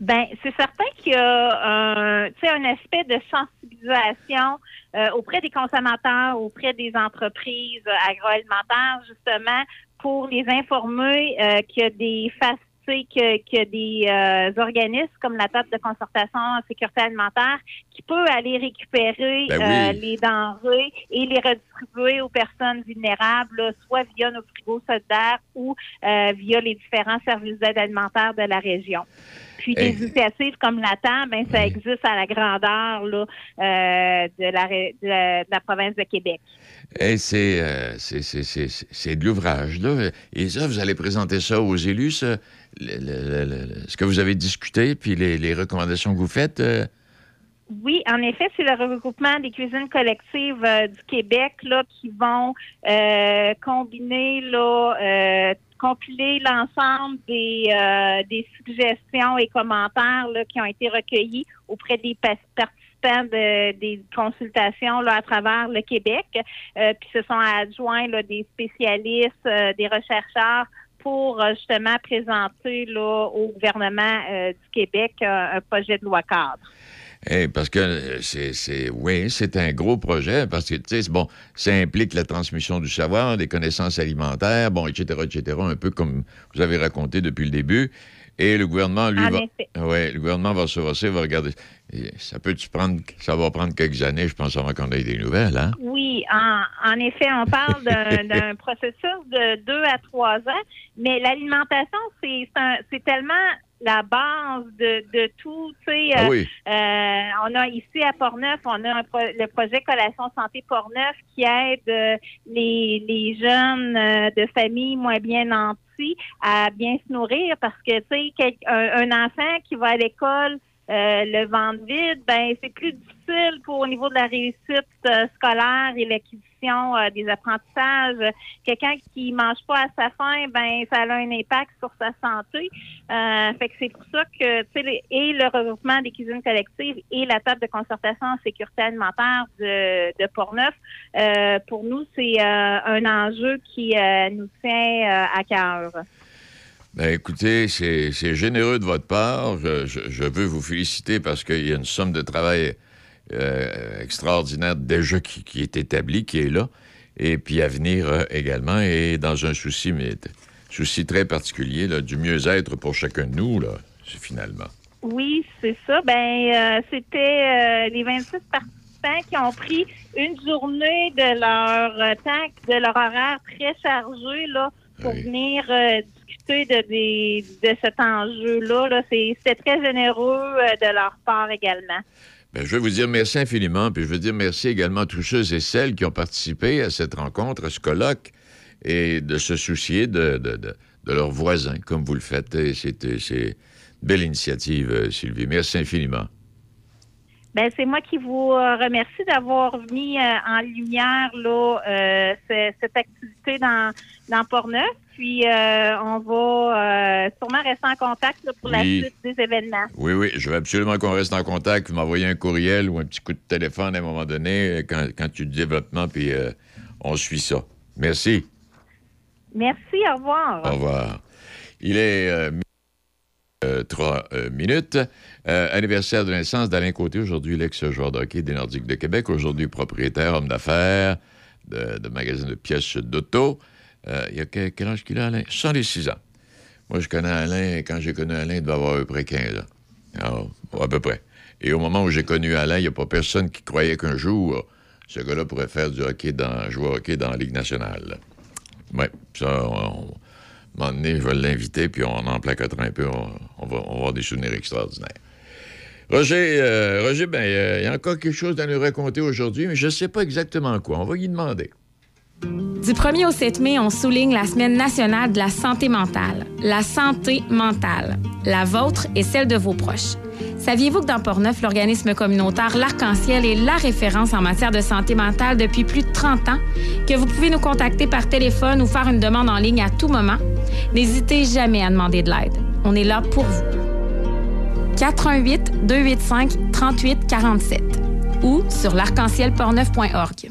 Ben, c'est certain qu'il y a un, aspect de sensibilisation euh, auprès des consommateurs, auprès des entreprises euh, agroalimentaires, justement, pour les informer qu'il y a des fac- que- qu'il y a des euh, organismes comme la table de concertation en sécurité alimentaire qui peut aller récupérer Ben euh, les denrées et les redistribuer aux personnes vulnérables, là, soit via nos frigos solidaires ou euh, via les différents services d'aide alimentaire de la région. Puis des Hey. initiatives comme la TAM, ben, ça existe à la grandeur là, euh, de, la, ré- de, la, de la province de Québec. Et c'est, euh, c'est, de l'ouvrage, là. Et ça, vous allez présenter ça aux élus, ça, le- le- le- le- ce que vous avez discuté, puis les, les recommandations que vous faites. euh, Oui, en effet, c'est le regroupement des cuisines collectives euh, du Québec là, qui vont euh, combiner, là, euh, compiler l'ensemble des, euh, des suggestions et commentaires là, qui ont été recueillis auprès des participants de- des consultations là, à travers le Québec. Euh, puis se sont adjoints là, des spécialistes, euh, des chercheurs pour euh, justement présenter là, au gouvernement euh, du Québec euh, un projet de loi cadre. Parce que euh, c'est, oui, c'est un gros projet parce que, tu sais, bon, ça implique la transmission du savoir, des connaissances alimentaires, bon, etc., etc., un peu comme vous avez raconté depuis le début. Et le gouvernement, lui, En va, effet. ouais, le gouvernement va se va regarder. Et ça peut prendre, ça va prendre quelques années, je pense, avant qu'on ait des nouvelles, hein? Oui, en, en effet, on parle d'un processus de deux à trois ans, mais l'alimentation, c'est tellement la base de, de tout. Tu sais, Ah euh, oui. euh, on a ici à Portneuf, on a un pro- le projet Collation Santé Portneuf qui aide euh, les, les jeunes euh, de familles moins bien nantis à bien se nourrir parce que, tu sais, quel- un, un enfant qui va à l'école euh, le ventre vide, ben c'est plus difficile pour au niveau de la réussite euh, scolaire et l'acquisition euh, des apprentissages. Quelqu'un qui mange pas à sa faim, ben ça a un impact sur sa santé. Fait que c'est pour ça que tu sais et le regroupement des cuisines collectives et la table de concertation en sécurité alimentaire de, de Portneuf, pour nous c'est un enjeu qui nous tient à cœur. Ben, écoutez, c'est généreux de votre part. Je, je- je veux vous féliciter parce qu'il y a une somme de travail euh, extraordinaire déjà qui, qui est établie, qui est là, et puis à venir euh, également, et dans un souci, mais souci très particulier là, du mieux-être pour chacun de nous, là, finalement. Oui, c'est ça. Ben, euh, c'était les 26 participants qui ont pris une journée de leur temps, de leur horaire très chargé là, pour venir de, des- de cet enjeu-là. Là. C'est- C'était très généreux euh, de leur part également. Ben, je veux vous dire merci infiniment, puis je veux dire merci également à tous ceux et celles qui ont participé à cette rencontre, à ce colloque, et de se soucier de, de- de- de leurs voisins, comme vous le faites. C'est une belle initiative, euh, Sylvie. Merci infiniment. Ben, c'est moi qui vous euh, remercie d'avoir mis en lumière là, euh, ce- cette activité dans, dans Portneuf. Puis, euh, on va euh, sûrement rester en contact là, pour la suite des événements. Oui, oui, je veux absolument qu'on reste en contact. Vous m'envoyez un courriel ou un petit coup de téléphone à un moment donné euh, quand, quand tu développement, puis euh, on suit ça. Merci. Merci, au revoir. Au revoir. Il est trois minutes. Anniversaire de naissance d'Alain Côté, aujourd'hui l'ex-joueur de hockey des Nordiques de Québec, aujourd'hui propriétaire, homme d'affaires de, de magasin de pièces d'auto. Euh, il y a quel, âge qu'il a, Alain? 66 ans. Moi, je connais Alain, quand j'ai connu Alain, il devait avoir à peu près 15 ans. À peu près. Et au moment où j'ai connu Alain, il n'y a pas personne qui croyait qu'un jour, ce gars-là pourrait faire du hockey dans, jouer au hockey dans la Ligue nationale. Oui, ça, on, un moment donné, je vais l'inviter, puis on en placotera un peu. On, va, on va avoir des souvenirs extraordinaires. Roger, euh, Roger, ben, il y a encore quelque chose à nous raconter aujourd'hui, mais je ne sais pas exactement quoi. On va lui demander. Du 1er au 7 mai, on souligne la Semaine nationale de la santé mentale. La santé mentale, la vôtre et celle de vos proches. Saviez-vous que dans Portneuf, l'organisme communautaire L'Arc-en-Ciel est la référence en matière de santé mentale depuis plus de 30 ans, que vous pouvez nous contacter par téléphone ou faire une demande en ligne à tout moment? N'hésitez jamais à demander de l'aide. On est là pour vous. 418 285 38 47 ou sur l'arc-en-ciel-portneuf.org.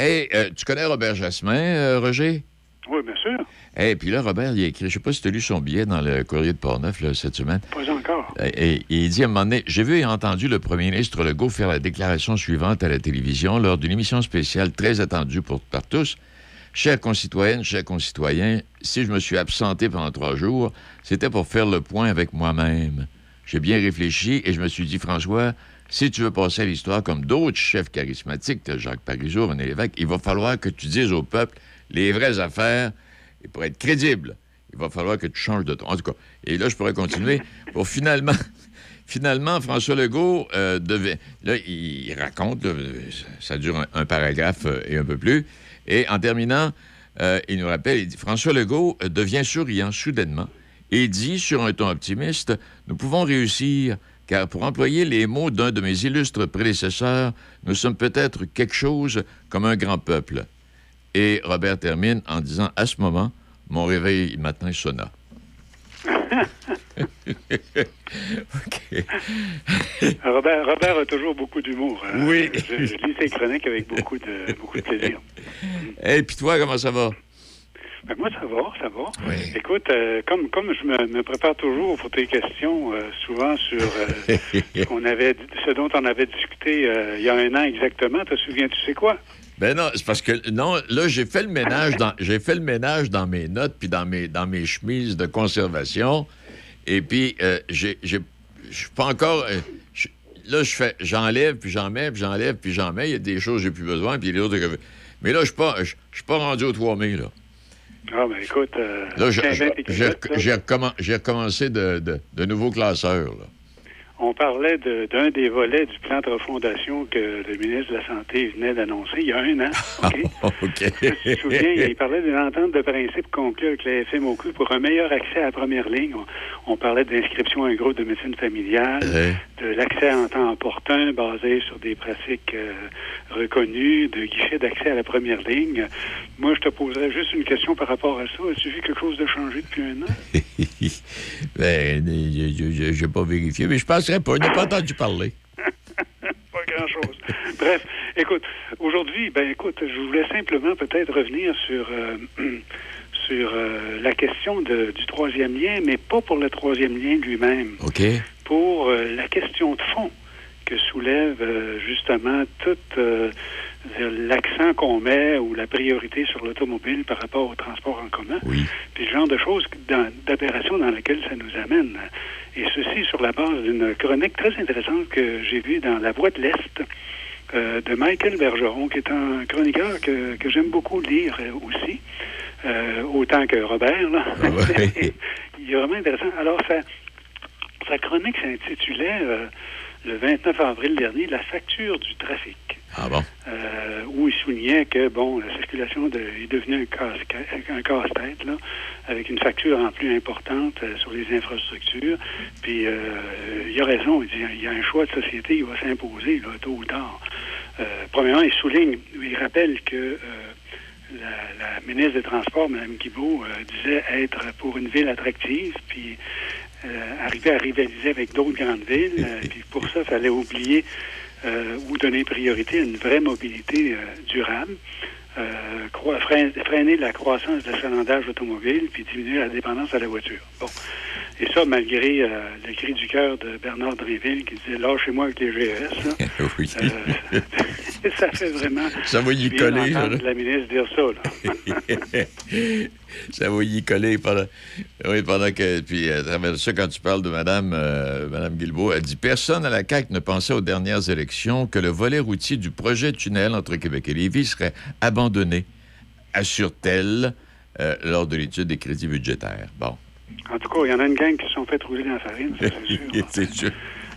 Hey, euh, tu connais Robert Jasmin, euh, Roger? Oui, bien sûr. Et puis là, Robert, il a écrit, je sais pas si tu as lu son billet dans le courrier de Portneuf là, cette semaine. Pas encore. Et, et il dit à un moment donné, j'ai vu et entendu le premier ministre Legault faire la déclaration suivante à la télévision lors d'une émission spéciale très attendue pour, par tous. Chères concitoyennes, chers concitoyens, si je me suis absenté pendant trois jours, c'était pour faire le point avec moi-même. J'ai bien réfléchi et je me suis dit, François, si tu veux passer à l'histoire comme d'autres chefs charismatiques, Jacques Parizeau, René Lévesque, il va falloir que tu dises au peuple les vraies affaires et pour être crédible, il va falloir que tu changes de ton. En tout cas, et là, je pourrais continuer pour finalement. Finalement, François Legault euh, devait. Là, il raconte, ça dure un, un paragraphe euh, et un peu plus. Et en terminant, euh, il nous rappelle, il dit François Legault euh, devient souriant soudainement et dit sur un ton optimiste Nous pouvons réussir car pour employer les mots d'un de mes illustres prédécesseurs, nous sommes peut-être quelque chose comme un grand peuple. Et Robert termine en disant À ce moment, mon réveil matin sonna. OK. Robert, Robert a toujours beaucoup d'humour. hein. Oui. Je, je lis ses chroniques avec beaucoup de, beaucoup de plaisir. Et puis toi, comment ça va? Ben, moi, ça va, ça va. Écoute, euh, comme, comme je me, me prépare toujours pour tes questions, euh, souvent sur euh, ce, qu'on avait, ce dont on avait discuté il y a un an exactement, te souviens-tu sais quoi? Ben non, c'est parce que non, là j'ai fait le ménage dans j'ai fait le ménage dans mes notes puis dans mes dans mes chemises de conservation et puis j'ai j'ai je suis pas encore là je fais j'enlève puis j'en mets puis j'enlève puis j'en mets, il y a des choses que j'ai plus besoin puis les autres que- mais là je suis pas je je suis pas rendu au 3000 là. Ah, ben écoute, euh, Là je- je- j'ai recommen- recommencé de, de, de nouveaux classeurs là. On parlait de- d'un des volets du plan de refondation que le ministre de la Santé venait d'annoncer il y a un an. Tu te souviens, il parlait d'une entente de principe conclue avec la FMOQ pour un meilleur accès à la première ligne. On, on parlait d'inscription à un groupe de médecine familiale, de l'accès en temps opportun basé sur des pratiques euh, reconnues, de guichet d'accès à la première ligne. Moi, je te poserais juste une question par rapport à ça. As-tu vu quelque chose de changé depuis un an? ben j'ai j'ai pas vérifié mais je penserais pas, je n'ai pas entendu parler. Pas grand-chose. Bref, écoute, aujourd'hui, ben écoute, je voulais simplement peut-être revenir sur euh, sur euh, la question de- du troisième lien, mais pas pour le troisième lien lui-même, OK. pour euh, la question de fond que soulève euh, justement tout euh, l'accent qu'on met ou la priorité sur l'automobile par rapport au transport en commun. Oui. Puis le genre de choses, d'aberrations dans lesquelles ça nous amène. Et ceci sur la base d'une chronique très intéressante que j'ai vue dans La Voix de l'Est euh, de Michael Bergeron, qui est un chroniqueur que, que j'aime beaucoup lire aussi, euh, autant que Robert. Là. Il est vraiment intéressant. Alors, sa, sa chronique s'intitulait euh, le 29 avril dernier La facture du trafic Ah bon? euh, où il soulignait que bon, la circulation de- est devenue un casse un casse-tête là, avec une facture en plus importante euh, sur les infrastructures. Puis euh, il a raison, il dit il y a un choix de société qui va s'imposer là, tôt ou tard. Euh, premièrement, il souligne, il rappelle que euh, la, la ministre des Transports, Mme Guibault, euh, disait être pour une ville attractive, puis euh, arriver à rivaliser avec d'autres grandes villes. euh, puis pour ça, il fallait oublier euh, ou donner priorité à une vraie mobilité durable, euh, freiner la croissance de l'achalandage automobile, puis diminuer la dépendance à la voiture. Bon. Et ça, malgré euh, le cri du cœur de Bernard Dréville qui disait Lâchez-moi avec les GES. là. oui. Euh, ça fait vraiment. Ça va y coller, la ministre dire ça. Là. ça va y coller pendant, oui, pendant que. Puis, à travers ça, quand tu parles de Mme, euh, Madame Guilbeault, elle dit Personne à la CAQ ne pensait aux dernières élections que le volet routier du projet tunnel entre Québec et Lévis serait abandonné, assure-t-elle, euh, lors de l'étude des crédits budgétaires. Bon. En tout cas, il y en a une gang qui se sont fait rouler dans la farine, c'est sûr. C'est sûr.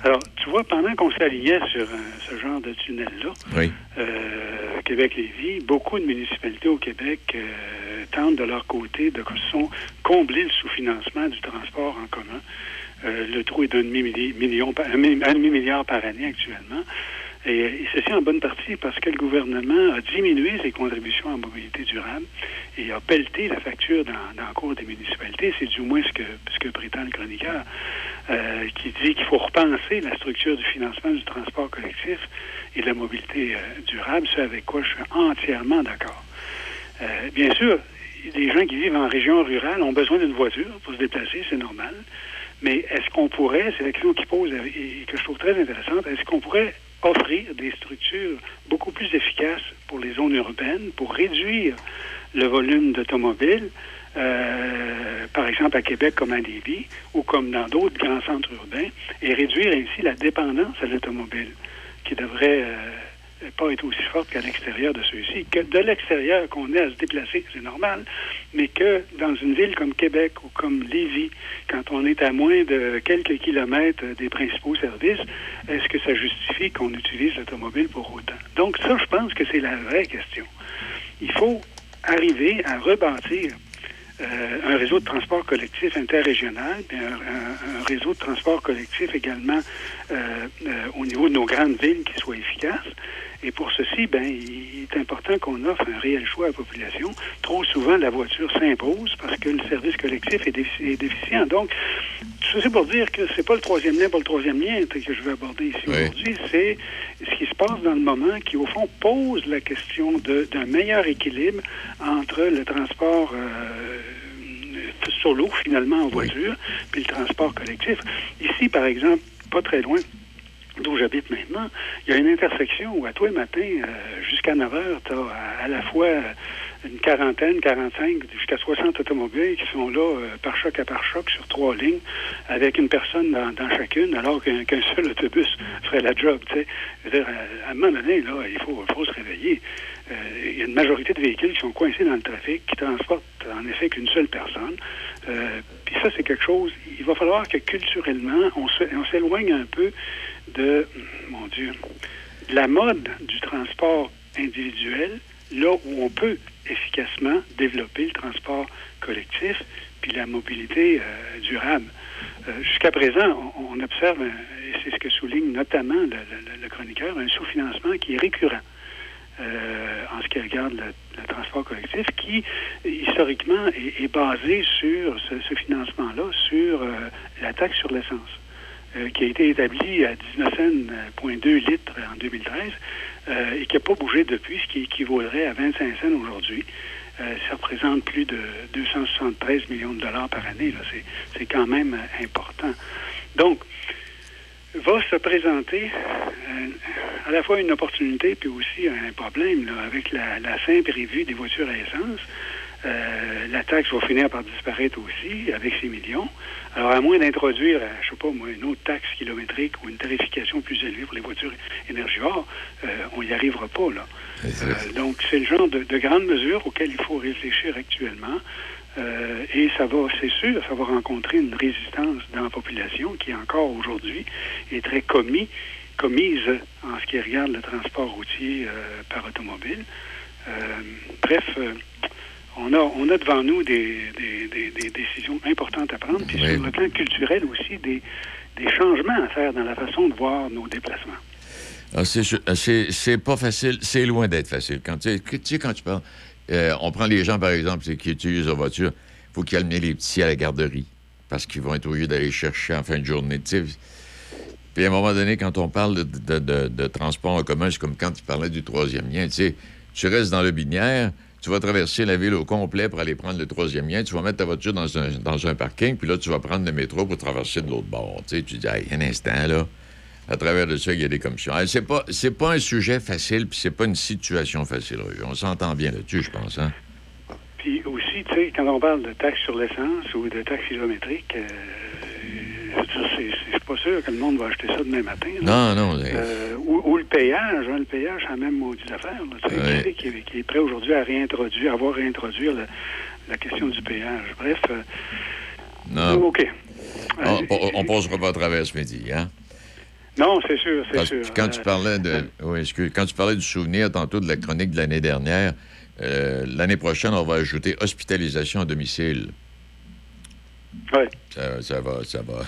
Alors, tu vois, pendant qu'on s'alignait sur euh, ce genre de tunnel-là, Oui. euh, Québec-Lévis, beaucoup de municipalités au Québec euh, tentent de leur côté de sont combler le sous-financement du transport en commun. Euh, le trou est d'un demi-milliard par année actuellement. Et, ceci en bonne partie parce que le gouvernement a diminué ses contributions en mobilité durable et a pelleté la facture dans, dans le cours des municipalités. C'est du moins ce que, ce que prétend le chroniqueur, euh, qui dit qu'il faut repenser la structure du financement du transport collectif et de la mobilité euh, durable, ce avec quoi je suis entièrement d'accord. Euh, bien sûr, les gens qui vivent en région rurale ont besoin d'une voiture pour se déplacer, c'est normal. Mais est-ce qu'on pourrait, c'est la question qui pose et que je trouve très intéressante, est-ce qu'on pourrait offrir des structures beaucoup plus efficaces pour les zones urbaines, pour réduire le volume d'automobiles, euh, par exemple à Québec comme à Lévis, ou comme dans d'autres grands centres urbains, et réduire ainsi la dépendance à l'automobile, qui devrait euh, pas être aussi forte qu'à l'extérieur de ceux-ci. Que de l'extérieur qu'on ait à se déplacer, c'est normal, mais que dans une ville comme Québec ou comme Lévis, quand on est à moins de quelques kilomètres des principaux services, est-ce que ça justifie qu'on utilise l'automobile pour autant? Donc ça, je pense que c'est la vraie question. Il faut arriver à rebâtir euh, un réseau de transport collectif interrégional, un réseau de transport collectif également euh, euh, au niveau de nos grandes villes qui soit efficace. Et pour ceci, ben, il est important qu'on offre un réel choix à la population. Trop souvent, la voiture s'impose parce que le service collectif est, défi- est déficient. Donc, tout c'est pour dire que c'est pas le troisième lien, pas le troisième lien que je vais aborder ici Oui. aujourd'hui. C'est ce qui se passe dans le moment qui, au fond, pose la question d'un meilleur équilibre entre le transport euh, sur l'eau, finalement, en voiture, puis le transport collectif. Ici, par exemple, pas très loin d'où j'habite maintenant, il y a une intersection où à tous les matins, euh, jusqu'à 9 heures, tu as à, à la fois euh, une quarantaine, 45, jusqu'à 60 automobiles qui sont là euh, par choc à par choc sur trois lignes, avec une personne dans, chacune, alors qu'un seul autobus ferait la job. tu sais. Je veux dire, à, un moment donné, là, il faut, faut se réveiller. Euh, il y a une majorité de véhicules qui sont coincés dans le trafic, qui transportent en effet qu'une seule personne. Euh, Puis ça, c'est quelque chose, il va falloir que culturellement, on s'éloigne un peu de, mon Dieu, la mode du transport individuel, là où on peut efficacement développer le transport collectif puis la mobilité euh, durable. Euh, Jusqu'à présent, on, observe, euh, et c'est ce que souligne notamment le, chroniqueur, un sous-financement qui est récurrent. en ce qui regarde le, transport collectif, qui historiquement est, basé sur ce, ce financement-là, sur la taxe sur l'essence, euh, qui a été établie à 19,2 litres en 2013 euh, et qui n'a pas bougé depuis, ce qui équivaudrait à 25 cents aujourd'hui. Euh, ça représente plus de 273 millions de dollars par année. C'est quand même euh, important. Donc, va se présenter euh, à la fois une opportunité puis aussi un problème là, avec la, la simple revue des voitures à essence. Euh, la taxe va finir par disparaître aussi avec ces millions. Alors, à moins d'introduire, euh, je sais pas moi, une autre taxe kilométrique ou une tarification plus élevée pour les voitures énergivores, euh, on n'y arrivera pas, là. Euh, donc, c'est le genre de, de grandes mesures auxquelles il faut réfléchir actuellement. Euh, et ça va, c'est sûr, ça va rencontrer une résistance dans la population qui, encore aujourd'hui, est très commis, commise en ce qui regarde le transport routier euh, par automobile. Euh, bref, on, a, on a devant nous des, des- des- des décisions importantes à prendre, puis sur le plan culturel aussi, des, des changements à faire dans la façon de voir nos déplacements. Ah, c'est sûr- c'est pas facile, c'est loin d'être facile. Quand, tu sais, tu sais, quand tu parles, euh, on prend les gens, par exemple, qui utilisent leur voiture, il faut qu'ils amenent les petits à la garderie parce qu'ils vont être obligés d'aller chercher en fin de journée. tu sais. Puis à un moment donné, quand on parle de, de- de- de transport en commun, c'est comme quand tu parlais du troisième lien. Tu sais, tu restes dans le binière, tu vas traverser la ville au complet pour aller prendre le troisième lien, tu vas mettre ta voiture dans un, dans un parking, puis là, tu vas prendre le métro pour traverser de l'autre bord. Tu dis, Hey, un instant, là. À travers de ça, il y a des commissions. C'est pas, pas un sujet facile, puis c'est pas une situation facile. On s'entend bien là-dessus, je pense. Hein? Puis aussi, tu sais, quand on parle de taxes sur l'essence ou de taxes kilométriques, euh, c'est- pas sûr que le monde va acheter ça demain matin. là. Non, non. Euh, ou, ou le payage, hein, le payage, c'est la même maudite affaire. Ouais. qui, qui est- prêt aujourd'hui à réintroduire, à voir réintroduire la question du payage. Bref, euh, non. OK. On, on, on passera pas à travers ce midi, hein? Non, c'est sûr, c'est sûr. quand tu Euh, parlais de. Oui, excuse, quand tu parlais du souvenir tantôt de la chronique de l'année dernière, euh, l'année prochaine, on va ajouter hospitalisation à domicile. Ouais. Ça, ça va, ça va.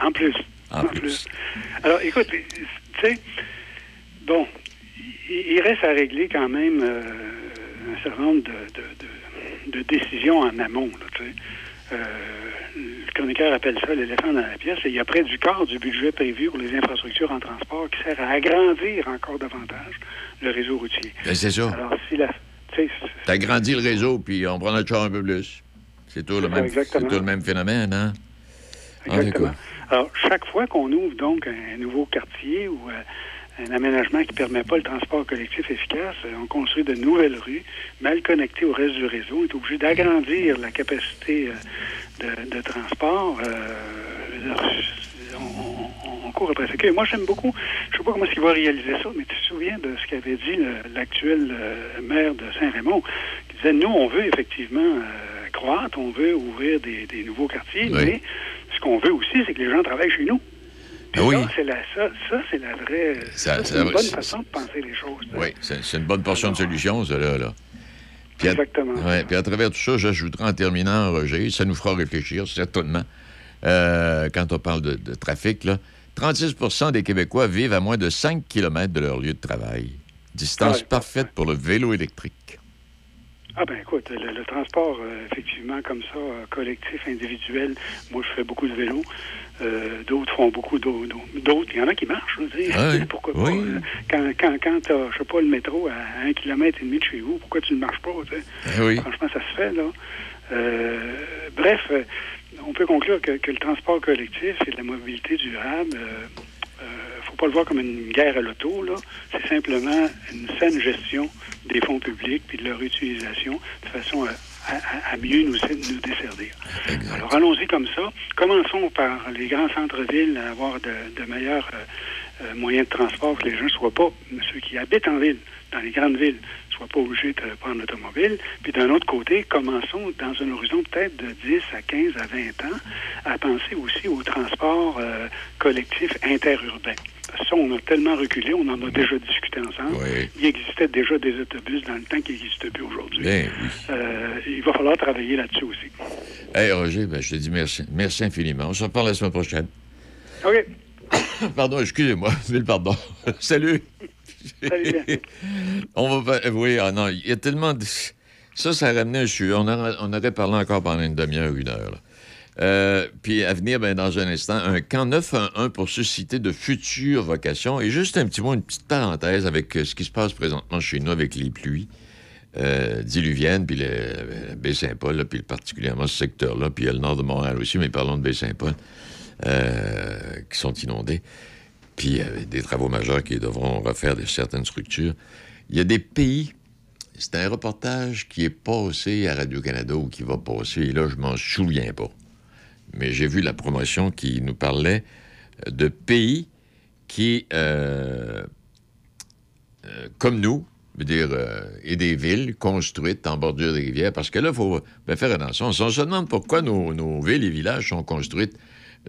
en plus. En plus. Alors, écoute, tu sais, bon, il, reste à régler quand même euh, un certain nombre de, de- de- de décisions en amont, là, tu sais. Euh, le chroniqueur appelle ça l'éléphant dans la pièce. Et il y a près du quart du budget prévu pour les infrastructures en transport qui sert à agrandir encore davantage le réseau routier. Ben, c'est ça. Alors, si la... T'agrandis le réseau, puis on prend notre char un peu plus. C'est tout, le même- exactement. c'est tout le même phénomène, hein? Exactement. Alors, chaque fois qu'on ouvre donc un nouveau quartier ou euh, un aménagement qui ne permet pas le transport collectif efficace, euh, on construit de nouvelles rues mal connectées au reste du réseau. On est obligé d'agrandir la capacité euh, de, de transport. Euh, on, court après ça. Moi, j'aime beaucoup, je ne sais pas comment est-ce qu'il va réaliser ça, mais tu te souviens de ce qu'avait dit l'actuel maire de Saint-Raymond, qui disait, nous, on veut effectivement croître, on veut ouvrir des, des nouveaux quartiers, Oui. mais ce qu'on veut aussi, c'est que les gens travaillent chez nous. Ah oui. ça, c'est la, ça, ça, c'est la vraie. Ça- ça, c'est une bonne façon de penser les choses. Oui, c'est c'est une bonne portion de solution, ça, là. là. Puis à, Exactement. ouais, puis à travers tout ça, j'ajouterai en terminant, Roger, ça nous fera réfléchir, certainement, euh, quand on parle de, de trafic, là, 36% des Québécois vivent à moins de 5 km de leur lieu de travail. Distance Ouais. parfaite pour le vélo électrique. Ah ben écoute, le, le transport, euh, effectivement, comme ça, euh, collectif, individuel, moi je fais beaucoup de vélo. Euh, d'autres font beaucoup d'au- d'au- d'autres. Il y en a qui marchent, je veux dire. Ouais. Pourquoi Oui. pas? euh, Quand, quand, quand t'as, je sais pas, le métro à un kilomètre et demi de chez vous, pourquoi tu ne marches pas? tu sais? Eh oui. Franchement, ça se fait, là. Euh, bref, euh, on peut conclure que, que le transport collectif et la mobilité durable, faut pas le voir comme une guerre à l'auto, là. C'est simplement une saine gestion des fonds publics puis de leur utilisation de façon à, à- à mieux nous, nous desservir. Alors allons-y comme ça. Commençons par les grands centres-villes à avoir de, de meilleurs euh, euh, moyens de transport, que les gens ne soient pas, ceux qui habitent en ville, dans les grandes villes, ne soient pas obligés de prendre l'automobile. Puis d'un autre côté, commençons dans un horizon peut-être de 10 à 15 à 20 ans à penser aussi au transport euh, collectif interurbain. Ça, on a tellement reculé, on en a déjà discuté ensemble. Il existait déjà des autobus dans le temps qui n'existent plus aujourd'hui. Oui. Euh, il va falloir travailler là-dessus aussi. Hey, Roger, ben, je te dis merci. Merci infiniment. On se reparle la semaine prochaine. OK. Pardon, excusez-moi. Mille pardon. Salut. Salut. On va pas. Oui, ah non, il y a tellement de. Ça, ça a ramené un sujet. On, aurait- on aurait parlé encore pendant une demi-heure, une heure. là. Euh, puis à venir, ben, dans un instant, un camp 911 pour susciter de futures vocations. Et juste un petit mot, une petite parenthèse avec euh, ce qui se passe présentement chez nous avec les pluies euh, diluviennes, puis le Baie-Saint-Paul, puis particulièrement ce secteur-là, puis le nord de Montréal aussi, mais parlons de Baie-Saint-Paul, euh, qui sont inondés puis euh, des travaux majeurs qui devront refaire de certaines structures. Il y a des pays, c'est un reportage qui est passé à Radio-Canada ou qui va passer, et là, je m'en souviens pas. Mais j'ai vu la promotion qui nous parlait de pays qui, euh, euh, comme nous, dire, euh, et des villes construites en bordure des rivières, parce que là, il faut bien faire attention. On se demande pourquoi nos, villes et villages sont construites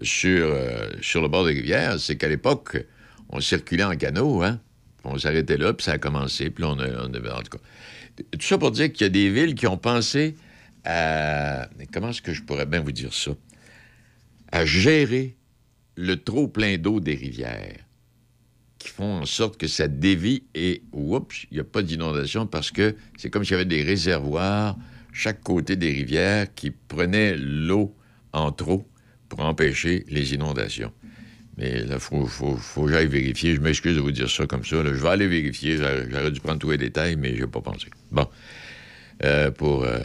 sur, sur le bord des rivières, c'est qu'à l'époque, on circulait en canot, hein? On s'arrêtait là, puis ça a commencé, puis on, on avait... En tout cas, tout ça pour dire qu'il y a des villes qui ont pensé à... Comment est-ce que je pourrais bien vous dire ça? À gérer le trop plein d'eau des rivières qui font en sorte que ça dévie et, oups, il n'y a pas d'inondation parce que c'est comme s'il y avait des réservoirs chaque côté des rivières qui prenaient l'eau en trop pour empêcher les inondations. Mais là, il faut, faut, faut que j'aille vérifier. Je m'excuse de vous dire ça comme ça. Je vais aller vérifier. J'aurais j'aurais dû prendre tous les détails, mais je n'ai pas pensé. Bon. Euh, pour, euh,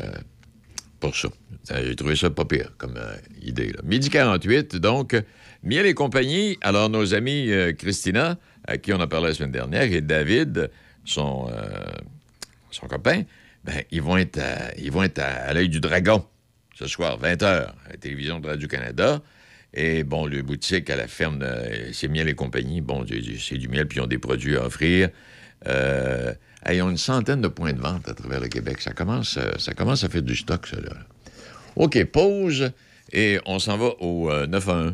pour ça. J'ai trouvé ça pas pire comme euh, idée. Midi 48, donc, Miel et compagnie. Alors, nos amis euh, Christina, à qui on a parlé la semaine dernière, et David, son, euh, son copain, ben, ils vont être à, ils vont être à, l'œil du dragon ce soir, 20h, à la télévision de Radio-Canada. Et bon, le boutique à la ferme, c'est Miel et compagnie. Bon, c'est du- miel, puis ils ont des produits à offrir. Ils ont une centaine de points de vente à travers le Québec. Ça commence, euh, ça commence à faire du stock, ça. OK, pause, et on s'en va au euh, 911.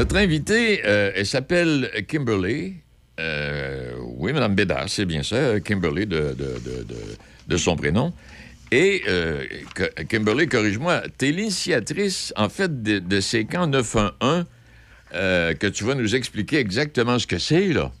Notre invitée, euh, elle s'appelle Kimberly. Euh, oui, Madame Bédard, c'est bien ça, Kimberly de, de- de- de- de son prénom. Et euh, Kimberly, corrige-moi, tu es l'initiatrice, en fait, de, ces camps 911 euh, que tu vas nous expliquer exactement ce que c'est, là.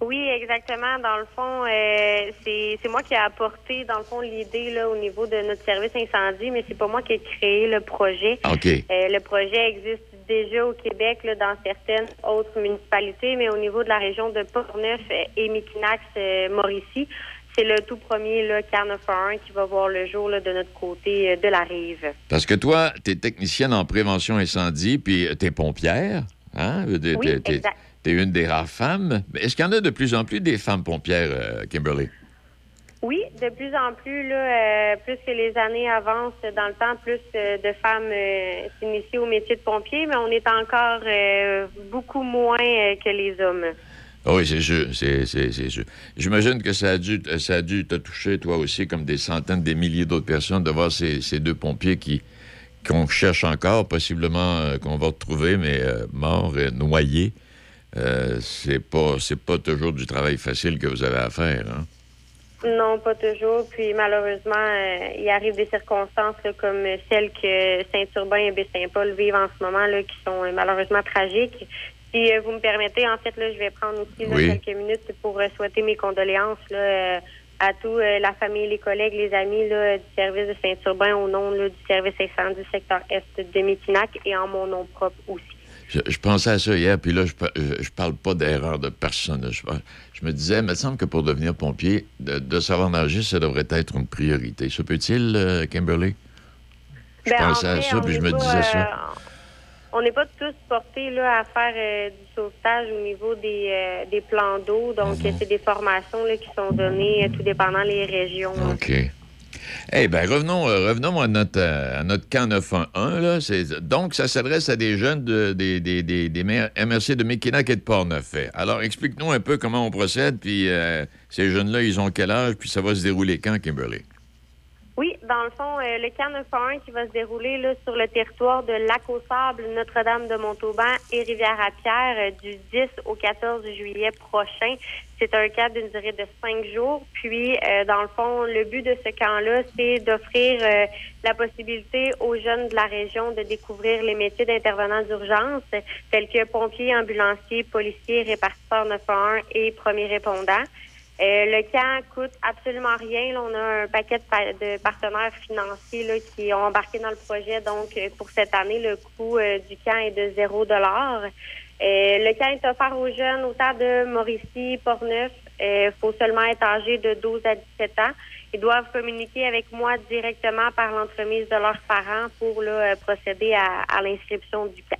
Oui, exactement. Dans le fond, euh, c'est c'est moi qui ai apporté, dans le fond, l'idée là au niveau de notre service incendie, mais c'est pas moi qui ai créé le projet. OK. Euh, le projet existe déjà au Québec, là, dans certaines autres municipalités, mais au niveau de la région de Portneuf euh, et Miquinax, euh, Mauricie, c'est le tout premier là, CAN 911 qui va voir le jour là, de notre côté euh, de la rive. Parce que toi, tu es technicienne en prévention incendie, puis tu es pompière. Hein? T'es- Oui, exact. t'es une des rares femmes. Est-ce qu'il y en a de plus en plus des femmes pompières, Kimberly? Oui, de plus en plus, là, euh, plus que les années avancent dans le temps, plus euh, de femmes euh, s'initient au métier de pompier, mais on est encore beaucoup moins que les hommes. Ah oui, c'est sûr. C'est, sûr. J'imagine que ça a, dû, ça a dû te toucher, toi aussi, comme des centaines, des milliers d'autres personnes, de voir ces, deux pompiers qui qu'on cherche encore, possiblement qu'on va retrouver, mais morts, noyés. C'est pas pas toujours du travail facile que vous avez à faire. Hein? Non, pas toujours. Puis malheureusement, euh, il arrive des circonstances là, comme celles que Saint-Urbain et Baie-Saint-Paul vivent en ce moment, là, qui sont euh, malheureusement tragiques. Si euh, vous me permettez, en fait, là, je vais prendre aussi là, Oui. quelques minutes pour souhaiter mes condoléances là, à euh, la famille, les collègues, les amis là, du service de Saint-Urbain au nom là, du service incendie secteur Est de Métinac et en mon nom propre aussi. Je, je pensais à ça hier, puis là, je, je, je parle pas d'erreur de personne. Je, je me disais, il me semble que pour devenir pompier, de, de savoir nager, ça devrait être une priorité. Se peut-il, euh, Kimberly? Je Ben, en pensais à ça, on puis je me pas, disais ça. euh, on n'est pas tous portés là, à faire euh, du sauvetage au niveau des, euh, des plans d'eau. Donc, euh, c'est des formations là, qui sont données, tout dépendant les régions. là. Eh bien, revenons, euh, revenons à notre, euh, à notre camp 911. Là. Donc, ça s'adresse à des jeunes de, des, des, des, des maires- MRC de et de. Alors, explique-nous un peu comment on procède, puis euh, ces jeunes-là, ils ont quel âge, puis ça va se dérouler quand, Kimberly? Oui, dans le fond, euh, le camp 911 qui va se dérouler là, sur le territoire de Lac-au-Sable, Notre-Dame de Montauban et Rivière-à-Pierre euh, du 10 au 14 juillet prochain. C'est un camp d'une durée de cinq jours. Puis, euh, dans le fond, le but de ce camp-là, c'est d'offrir euh, la possibilité aux jeunes de la région de découvrir les métiers d'intervenants d'urgence, tels que pompiers, ambulanciers, policiers, répartiteurs 911 et premiers répondants. Euh, le camp coûte absolument rien. Là, on a un paquet de, pa- de partenaires financiers là, qui ont embarqué dans le projet. Donc, euh, pour cette année, le coût euh, du camp est de zéro dollar. Euh, le camp est offert aux jeunes autant de Mauricie, Portneuf. Il faut seulement être âgé de 12 à 17 ans. Ils doivent communiquer avec moi directement par l'entremise de leurs parents pour là, procéder à l'inscription du camp.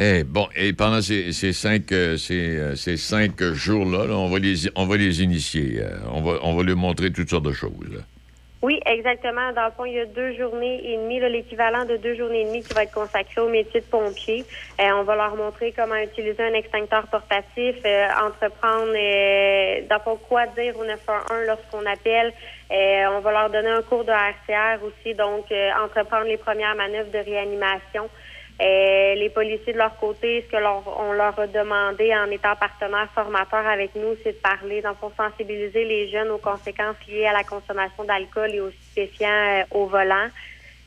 Eh, bon, et pendant ces, cinq, euh, euh, ces cinq jours-là, là, on, va les, on va les initier. euh, on, va, on va leur montrer toutes sortes de choses. Oui, exactement. Dans le fond, il y a deux journées et demie, l'équivalent de deux journées et demie qui va être consacré au métier de pompier. On va leur montrer comment utiliser un extincteur portatif, entreprendre, euh, dans quoi dire au 911 lorsqu'on appelle. On va leur donner un cours de RCR aussi, donc entreprendre les premières manœuvres de réanimation. Euh, les policiers de leur côté, ce que leur, on leur a demandé en étant partenaire formateur avec nous, c'est de parler, donc pour sensibiliser les jeunes aux conséquences liées à la consommation d'alcool et aux stupéfiants euh, au volant.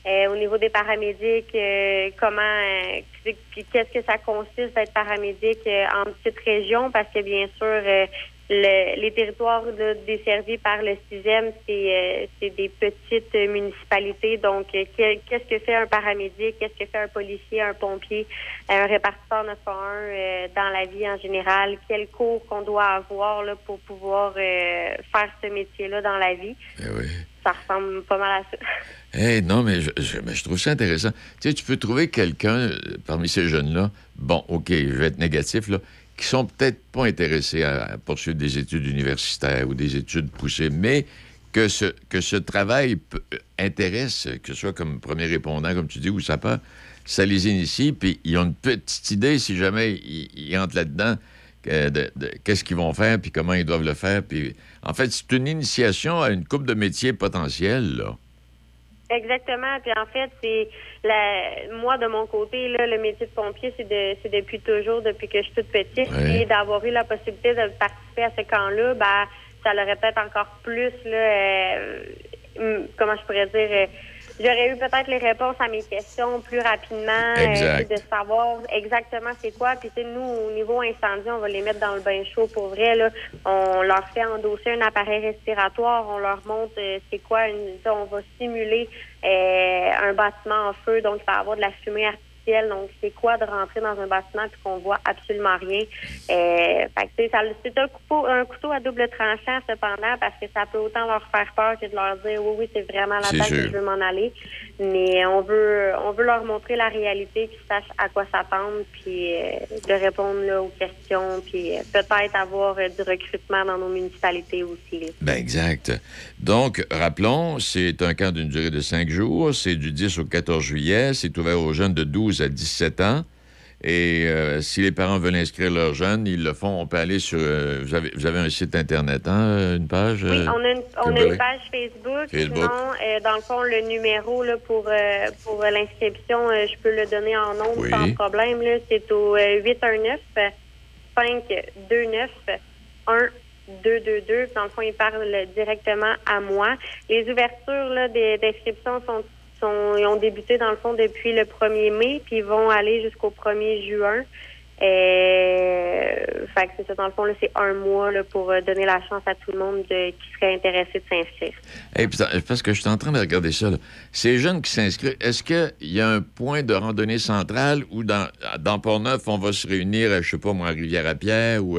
Euh, au niveau des paramédics, euh, comment, euh, qu'est-ce que ça consiste d'être paramédic en petite région, parce que bien sûr, le- les territoires là, desservis par le sixième, c'est euh, des petites euh, municipalités. Donc, euh, qu'est-ce que fait un paramédic, qu'est-ce que fait un policier, un pompier, un répartiteur 911 euh, dans la vie en général, quel cours qu'on doit avoir là, pour pouvoir euh, faire ce métier-là dans la vie? Ça ressemble pas mal à ça. Eh, non, mais je, je- mais je trouve ça intéressant. Tu sais, tu peux trouver quelqu'un euh, parmi ces jeunes-là, bon, OK, je vais être négatif, là, qui sont peut-être pas intéressés à, poursuivre des études universitaires ou des études poussées, mais que ce, que ce travail euh, intéresse, que ce soit comme premier répondant, comme tu dis, ou ça peut, ça les initie, puis ils ont une petite idée, si jamais ils, entrent là-dedans, de- qu'est-ce qu'ils vont faire, puis comment ils doivent le faire. Puis, en fait, c'est une initiation à une coupe de métiers potentiels, là. Exactement. Puis en fait, c'est la moi de mon côté là, le métier de pompier, c'est de c'est depuis toujours, depuis que je suis toute petite, Ouais. et d'avoir eu la possibilité de participer à ce camp-là, ben ça l'aurait peut-être encore plus là, euh, hum, comment je pourrais dire, euh, j'aurais eu peut-être les réponses à mes questions plus rapidement, euh, de savoir exactement c'est quoi. Puis tu sais, nous, au niveau incendie, on va les mettre dans le bain chaud pour vrai. Là. On leur fait endosser un appareil respiratoire, on leur montre euh, c'est quoi, une, on va simuler euh, un bâtiment en feu, donc il va avoir de la fumée artificielle. Donc, c'est quoi de rentrer dans un bâtiment puis qu'on voit absolument rien? Euh, fait que, c'est un couteau, un couteau à double tranchant, cependant, parce que ça peut autant leur faire peur que de leur dire oui, oui, c'est vraiment que sûr. je veux m'en aller. Mais on veut on veut leur montrer la réalité, qu'ils sachent à quoi s'attendre, puis euh, de répondre là, aux questions, puis euh, peut-être avoir euh, du recrutement dans nos municipalités aussi. là. Ben exact. Donc, rappelons, c'est un camp d'une durée de cinq jours. C'est du 10 au 14 juillet. C'est ouvert aux jeunes de 12 à 17 ans. Et euh, si les parents veulent inscrire leurs jeunes, ils le font. On peut aller sur... euh, vous, avez, vous avez un site Internet, hein, une page? Oui, euh, on a une, on a une page Facebook. Facebook. Sinon, euh, dans le fond, le numéro là, pour, pour l'inscription, je peux le donner en nombre Oui. sans problème. là. C'est au euh, 819 529 1222. Dans le fond, il parle directement à moi. Les ouvertures là, des- d'inscription sont, ils ont débuté, dans le fond, depuis le 1er mai, puis ils vont aller jusqu'au 1er juin. Euh, fait que c'est ça, dans le fond, là, c'est un mois là, pour euh, donner la chance à tout le monde de- qui serait intéressé de s'inscrire. Hey, putain, parce que je suis en train de regarder ça. Ces jeunes qui s'inscrivent, est-ce qu'il y a un point de randonnée centrale où dans, dans Port-Neuf, on va se réunir, euh, je sais pas moi, à Rivière-à-Pierre ou...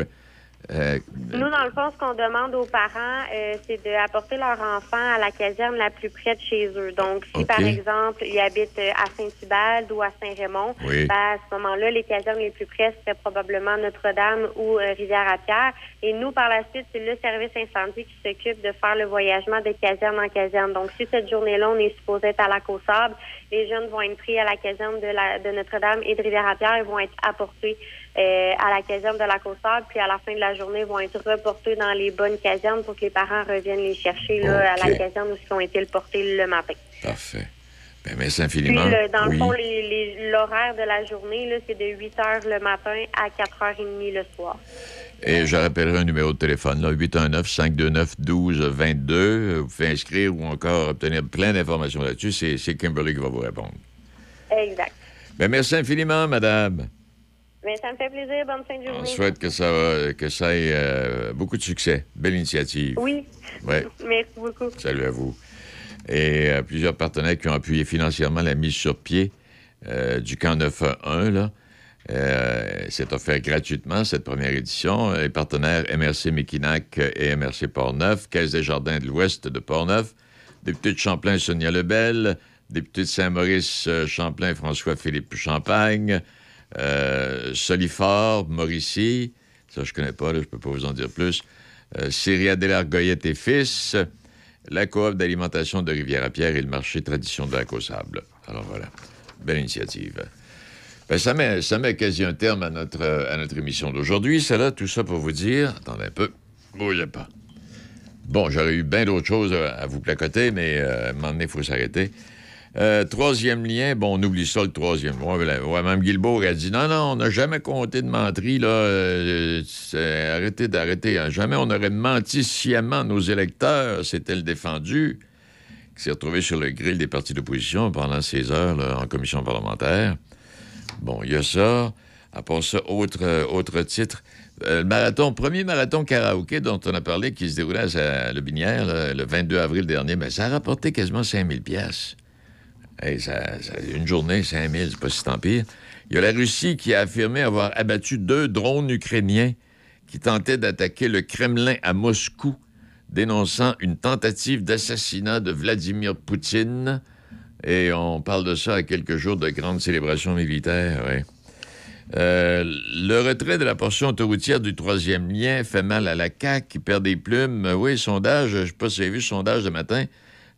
euh, Nous, dans le fond, ce qu'on demande aux parents, euh, c'est d'apporter leur enfant à la caserne la plus près de chez eux. Donc, si par exemple, ils habitent euh, à Saint-Hubald ou à Saint-Raymond, Oui. ben, à ce moment-là, les casernes les plus près seraient probablement Notre-Dame ou euh, Rivière-à-Pierre. Et nous, par la suite, c'est le service incendie qui s'occupe de faire le voyagement de caserne en caserne. Donc, si cette journée-là, on est supposé être à la Sable, les jeunes vont être pris à la caserne de, la, de Notre-Dame et de Rivière-à-Pierre et vont être apportés à la caserne de la Sable. Puis, à la fin de la journée, vont être reportés dans les bonnes casernes pour que les parents reviennent les chercher là, à la caserne où ils ont été portés le matin. Parfait. Ben, merci Puis, infiniment. le- dans oui. le fond, l'horaire de la journée, là, c'est de 8 heures le matin à 4h30 le soir. Et je rappellerai un numéro de téléphone, là, 819-529-1222. Vous pouvez inscrire ou encore obtenir plein d'informations là-dessus. C'est c'est Kimberly qui va vous répondre. Exact. Ben, merci infiniment, madame. Mais ça me fait plaisir. Bonne fin de journée. On souhaite que ça, va- que ça ait euh, beaucoup de succès. Belle initiative. Oui. Ouais. Merci beaucoup. Salut à vous. Et euh, plusieurs partenaires qui ont appuyé financièrement la mise sur pied euh, du camp 9-1. Là. Euh, c'est offert gratuitement, cette première édition. Les partenaires MRC Méquinac et MRC Portneuf, Caisse des Jardins de l'Ouest de Portneuf, député de Champlain Sonia Lebel, député de Saint-Maurice Champlain François-Philippe Champagne, euh, Solifort, Mauricie, ça je connais pas, là, je peux pas vous en dire plus, euh, Syria et Fils, la coop d'alimentation de Rivière-à-Pierre et le marché tradition de la Sable. Alors voilà, belle initiative. Ben, ça, met, ça met quasi un terme à notre, à notre émission d'aujourd'hui. C'est là, tout ça pour vous dire. Attendez un peu. Bougez pas. Bon, j'aurais eu bien d'autres choses à, à vous placoter, mais euh, à un moment donné, il faut s'arrêter. Euh, troisième lien, bon, on oublie ça, le troisième. Ouais, ben, ouais, Mme Guilbeault a dit non, non, on n'a jamais compté de menterie, là. euh, arrêtez d'arrêter. hein. Jamais on aurait menti sciemment à nos électeurs, s'est-elle défendue, qui s'est retrouvée sur le grill des partis d'opposition pendant ces heures là, en commission parlementaire. Bon, il y a ça. À part ça, autre, euh, titre. Le marathon, premier marathon karaoké dont on a parlé, qui se déroulait à sa- Le Binière là, le 22 avril dernier, ben, ça a rapporté quasiment 5000 pièces. Hey, une journée, 5000, c'est pas si tant pire. Il y a la Russie qui a affirmé avoir abattu deux drones ukrainiens qui tentaient d'attaquer le Kremlin à Moscou, dénonçant une tentative d'assassinat de Vladimir Poutine. Et on parle de ça à quelques jours de grandes célébrations militaires. Euh, le retrait de la portion autoroutière du troisième lien fait mal à la CAQ qui perd des plumes. Oui, sondage, je ne sais pas si vous avez vu le sondage de matin,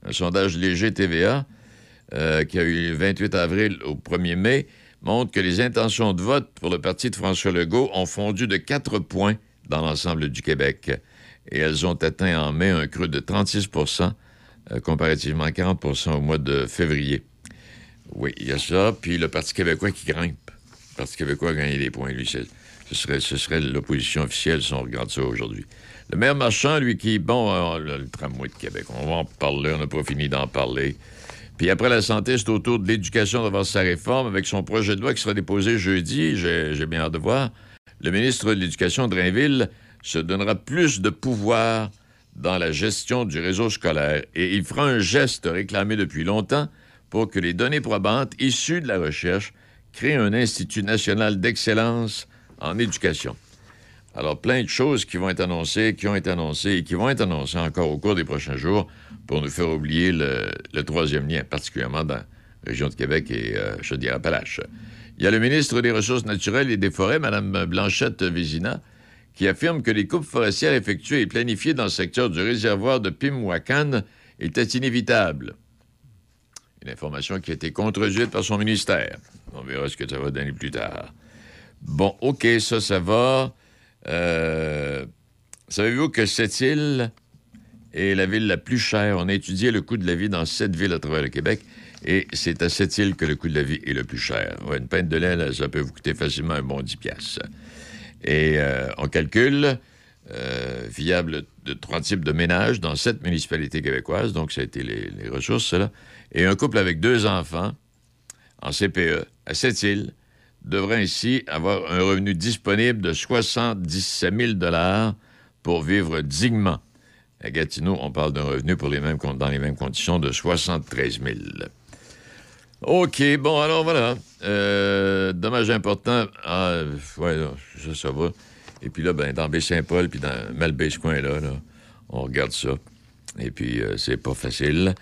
un sondage léger TVA euh, qui a eu le 28 avril au 1er mai, montre que les intentions de vote pour le parti de François Legault ont fondu de 4 points dans l'ensemble du Québec. Et elles ont atteint en mai un creux de 36% euh, comparativement à 40% au mois de février. Oui, il y a ça. Puis le Parti québécois qui grimpe. Le Parti québécois a gagné des points, lui. c'est- Ce serait, ce serait l'opposition officielle si on regarde ça aujourd'hui. Le maire marchand, lui, qui, bon, euh, le, le tramway de Québec, on va en parler, on n'a pas fini d'en parler. Puis après la santé, c'est au tour de l'éducation d'avoir sa réforme avec son projet de loi qui sera déposé jeudi. J'ai j'ai bien hâte de voir. Le ministre de l'Éducation, Drainville, se donnera plus de pouvoir dans la gestion du réseau scolaire et il fera un geste réclamé depuis longtemps pour que les données probantes issues de la recherche créent un Institut national d'excellence en éducation. Alors, plein de choses qui vont être annoncées, qui ont été annoncées et qui vont être annoncées encore au cours des prochains jours pour nous faire oublier le, troisième lien, particulièrement dans la région de Québec et euh, Chaudière-Appalaches. Il y a le ministre des Ressources naturelles et des Forêts, Mme Blanchette Vézina, qui affirme que les coupes forestières effectuées et planifiées dans le secteur du réservoir de Pimouacan étaient inévitables. Une information qui a été contredite par son ministère. On verra ce que ça va donner plus tard. Bon, OK, ça, ça va. Euh, Savez-vous que cette île est la ville la plus chère? On a étudié le coût de la vie dans sept villes à travers le Québec et c'est à cette île que le coût de la vie est le plus cher. Une pinte de lait, ça peut vous coûter facilement un bon 10 piastres. Et euh, on calcule, euh, viable de trois types de ménages dans sept municipalités québécoises, donc ça a été les, les ressources, là. Et un couple avec deux enfants en CPE à cette île devrait ainsi avoir un revenu disponible de 77 000 pour vivre dignement. À Gatineau, on parle d'un revenu dans les mêmes conditions de 73 000. OK, bon, alors voilà. Euh, dommage important. Ah, ouais, ça, ça va. Et puis là, ben, dans Baie-Saint-Paul, puis dans Malbaie, ce coin-là, là, on regarde ça. Et puis, euh, c'est pas facile.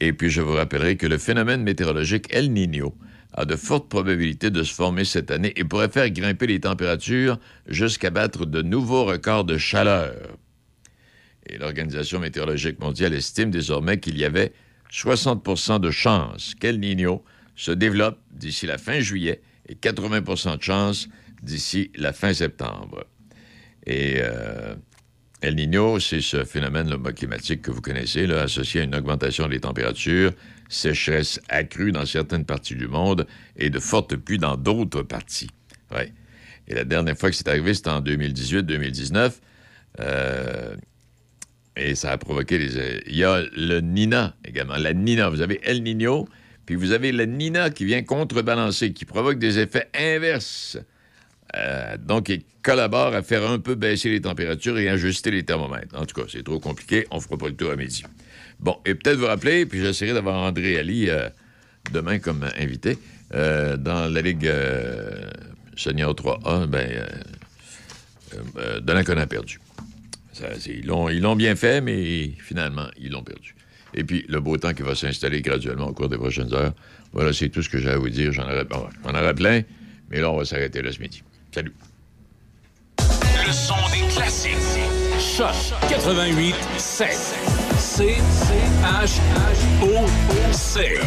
Et puis, je vous rappellerai que le phénomène météorologique El Niño a de fortes probabilités de se former cette année et pourrait faire grimper les températures jusqu'à battre de nouveaux records de chaleur. L'Organisation météorologique mondiale estime désormais qu'il y avait 60% de chances qu'El Niño se développe d'ici la fin juillet et 80% de chances d'ici la fin septembre. Et euh, El Niño, c'est ce phénomène climatique que vous connaissez, associé à une augmentation des températures, sécheresse accrue dans certaines parties du monde et de fortes pluies dans d'autres parties. Ouais. Et la dernière fois que c'est arrivé, c'était en 2018-2019. Euh, et ça a provoqué des... Il y a le Nina également. La Nina, vous avez El Niño, puis vous avez la Nina qui vient contrebalancer, qui provoque des effets inverses. Euh, donc, il collabore à faire un peu baisser les températures et ajuster les thermomètres. En tout cas, c'est trop compliqué. On fera pas le tour à midi. Bon, et peut-être vous rappeler, puis j'essaierai d'avoir André Ali euh, demain comme invité, euh, dans la Ligue Senior 3A, ben, Delan qu'on a perdu. Ils l'ont bien fait, mais finalement, ils l'ont perdu. Et puis, le beau temps qui va s'installer graduellement au cours des prochaines heures. Voilà, c'est tout ce que j'ai à vous dire. J'en aurais, plein, mais là, on va s'arrêter là ce midi. Salut. Le son des classiques. Choc 88 7. C H H O O C.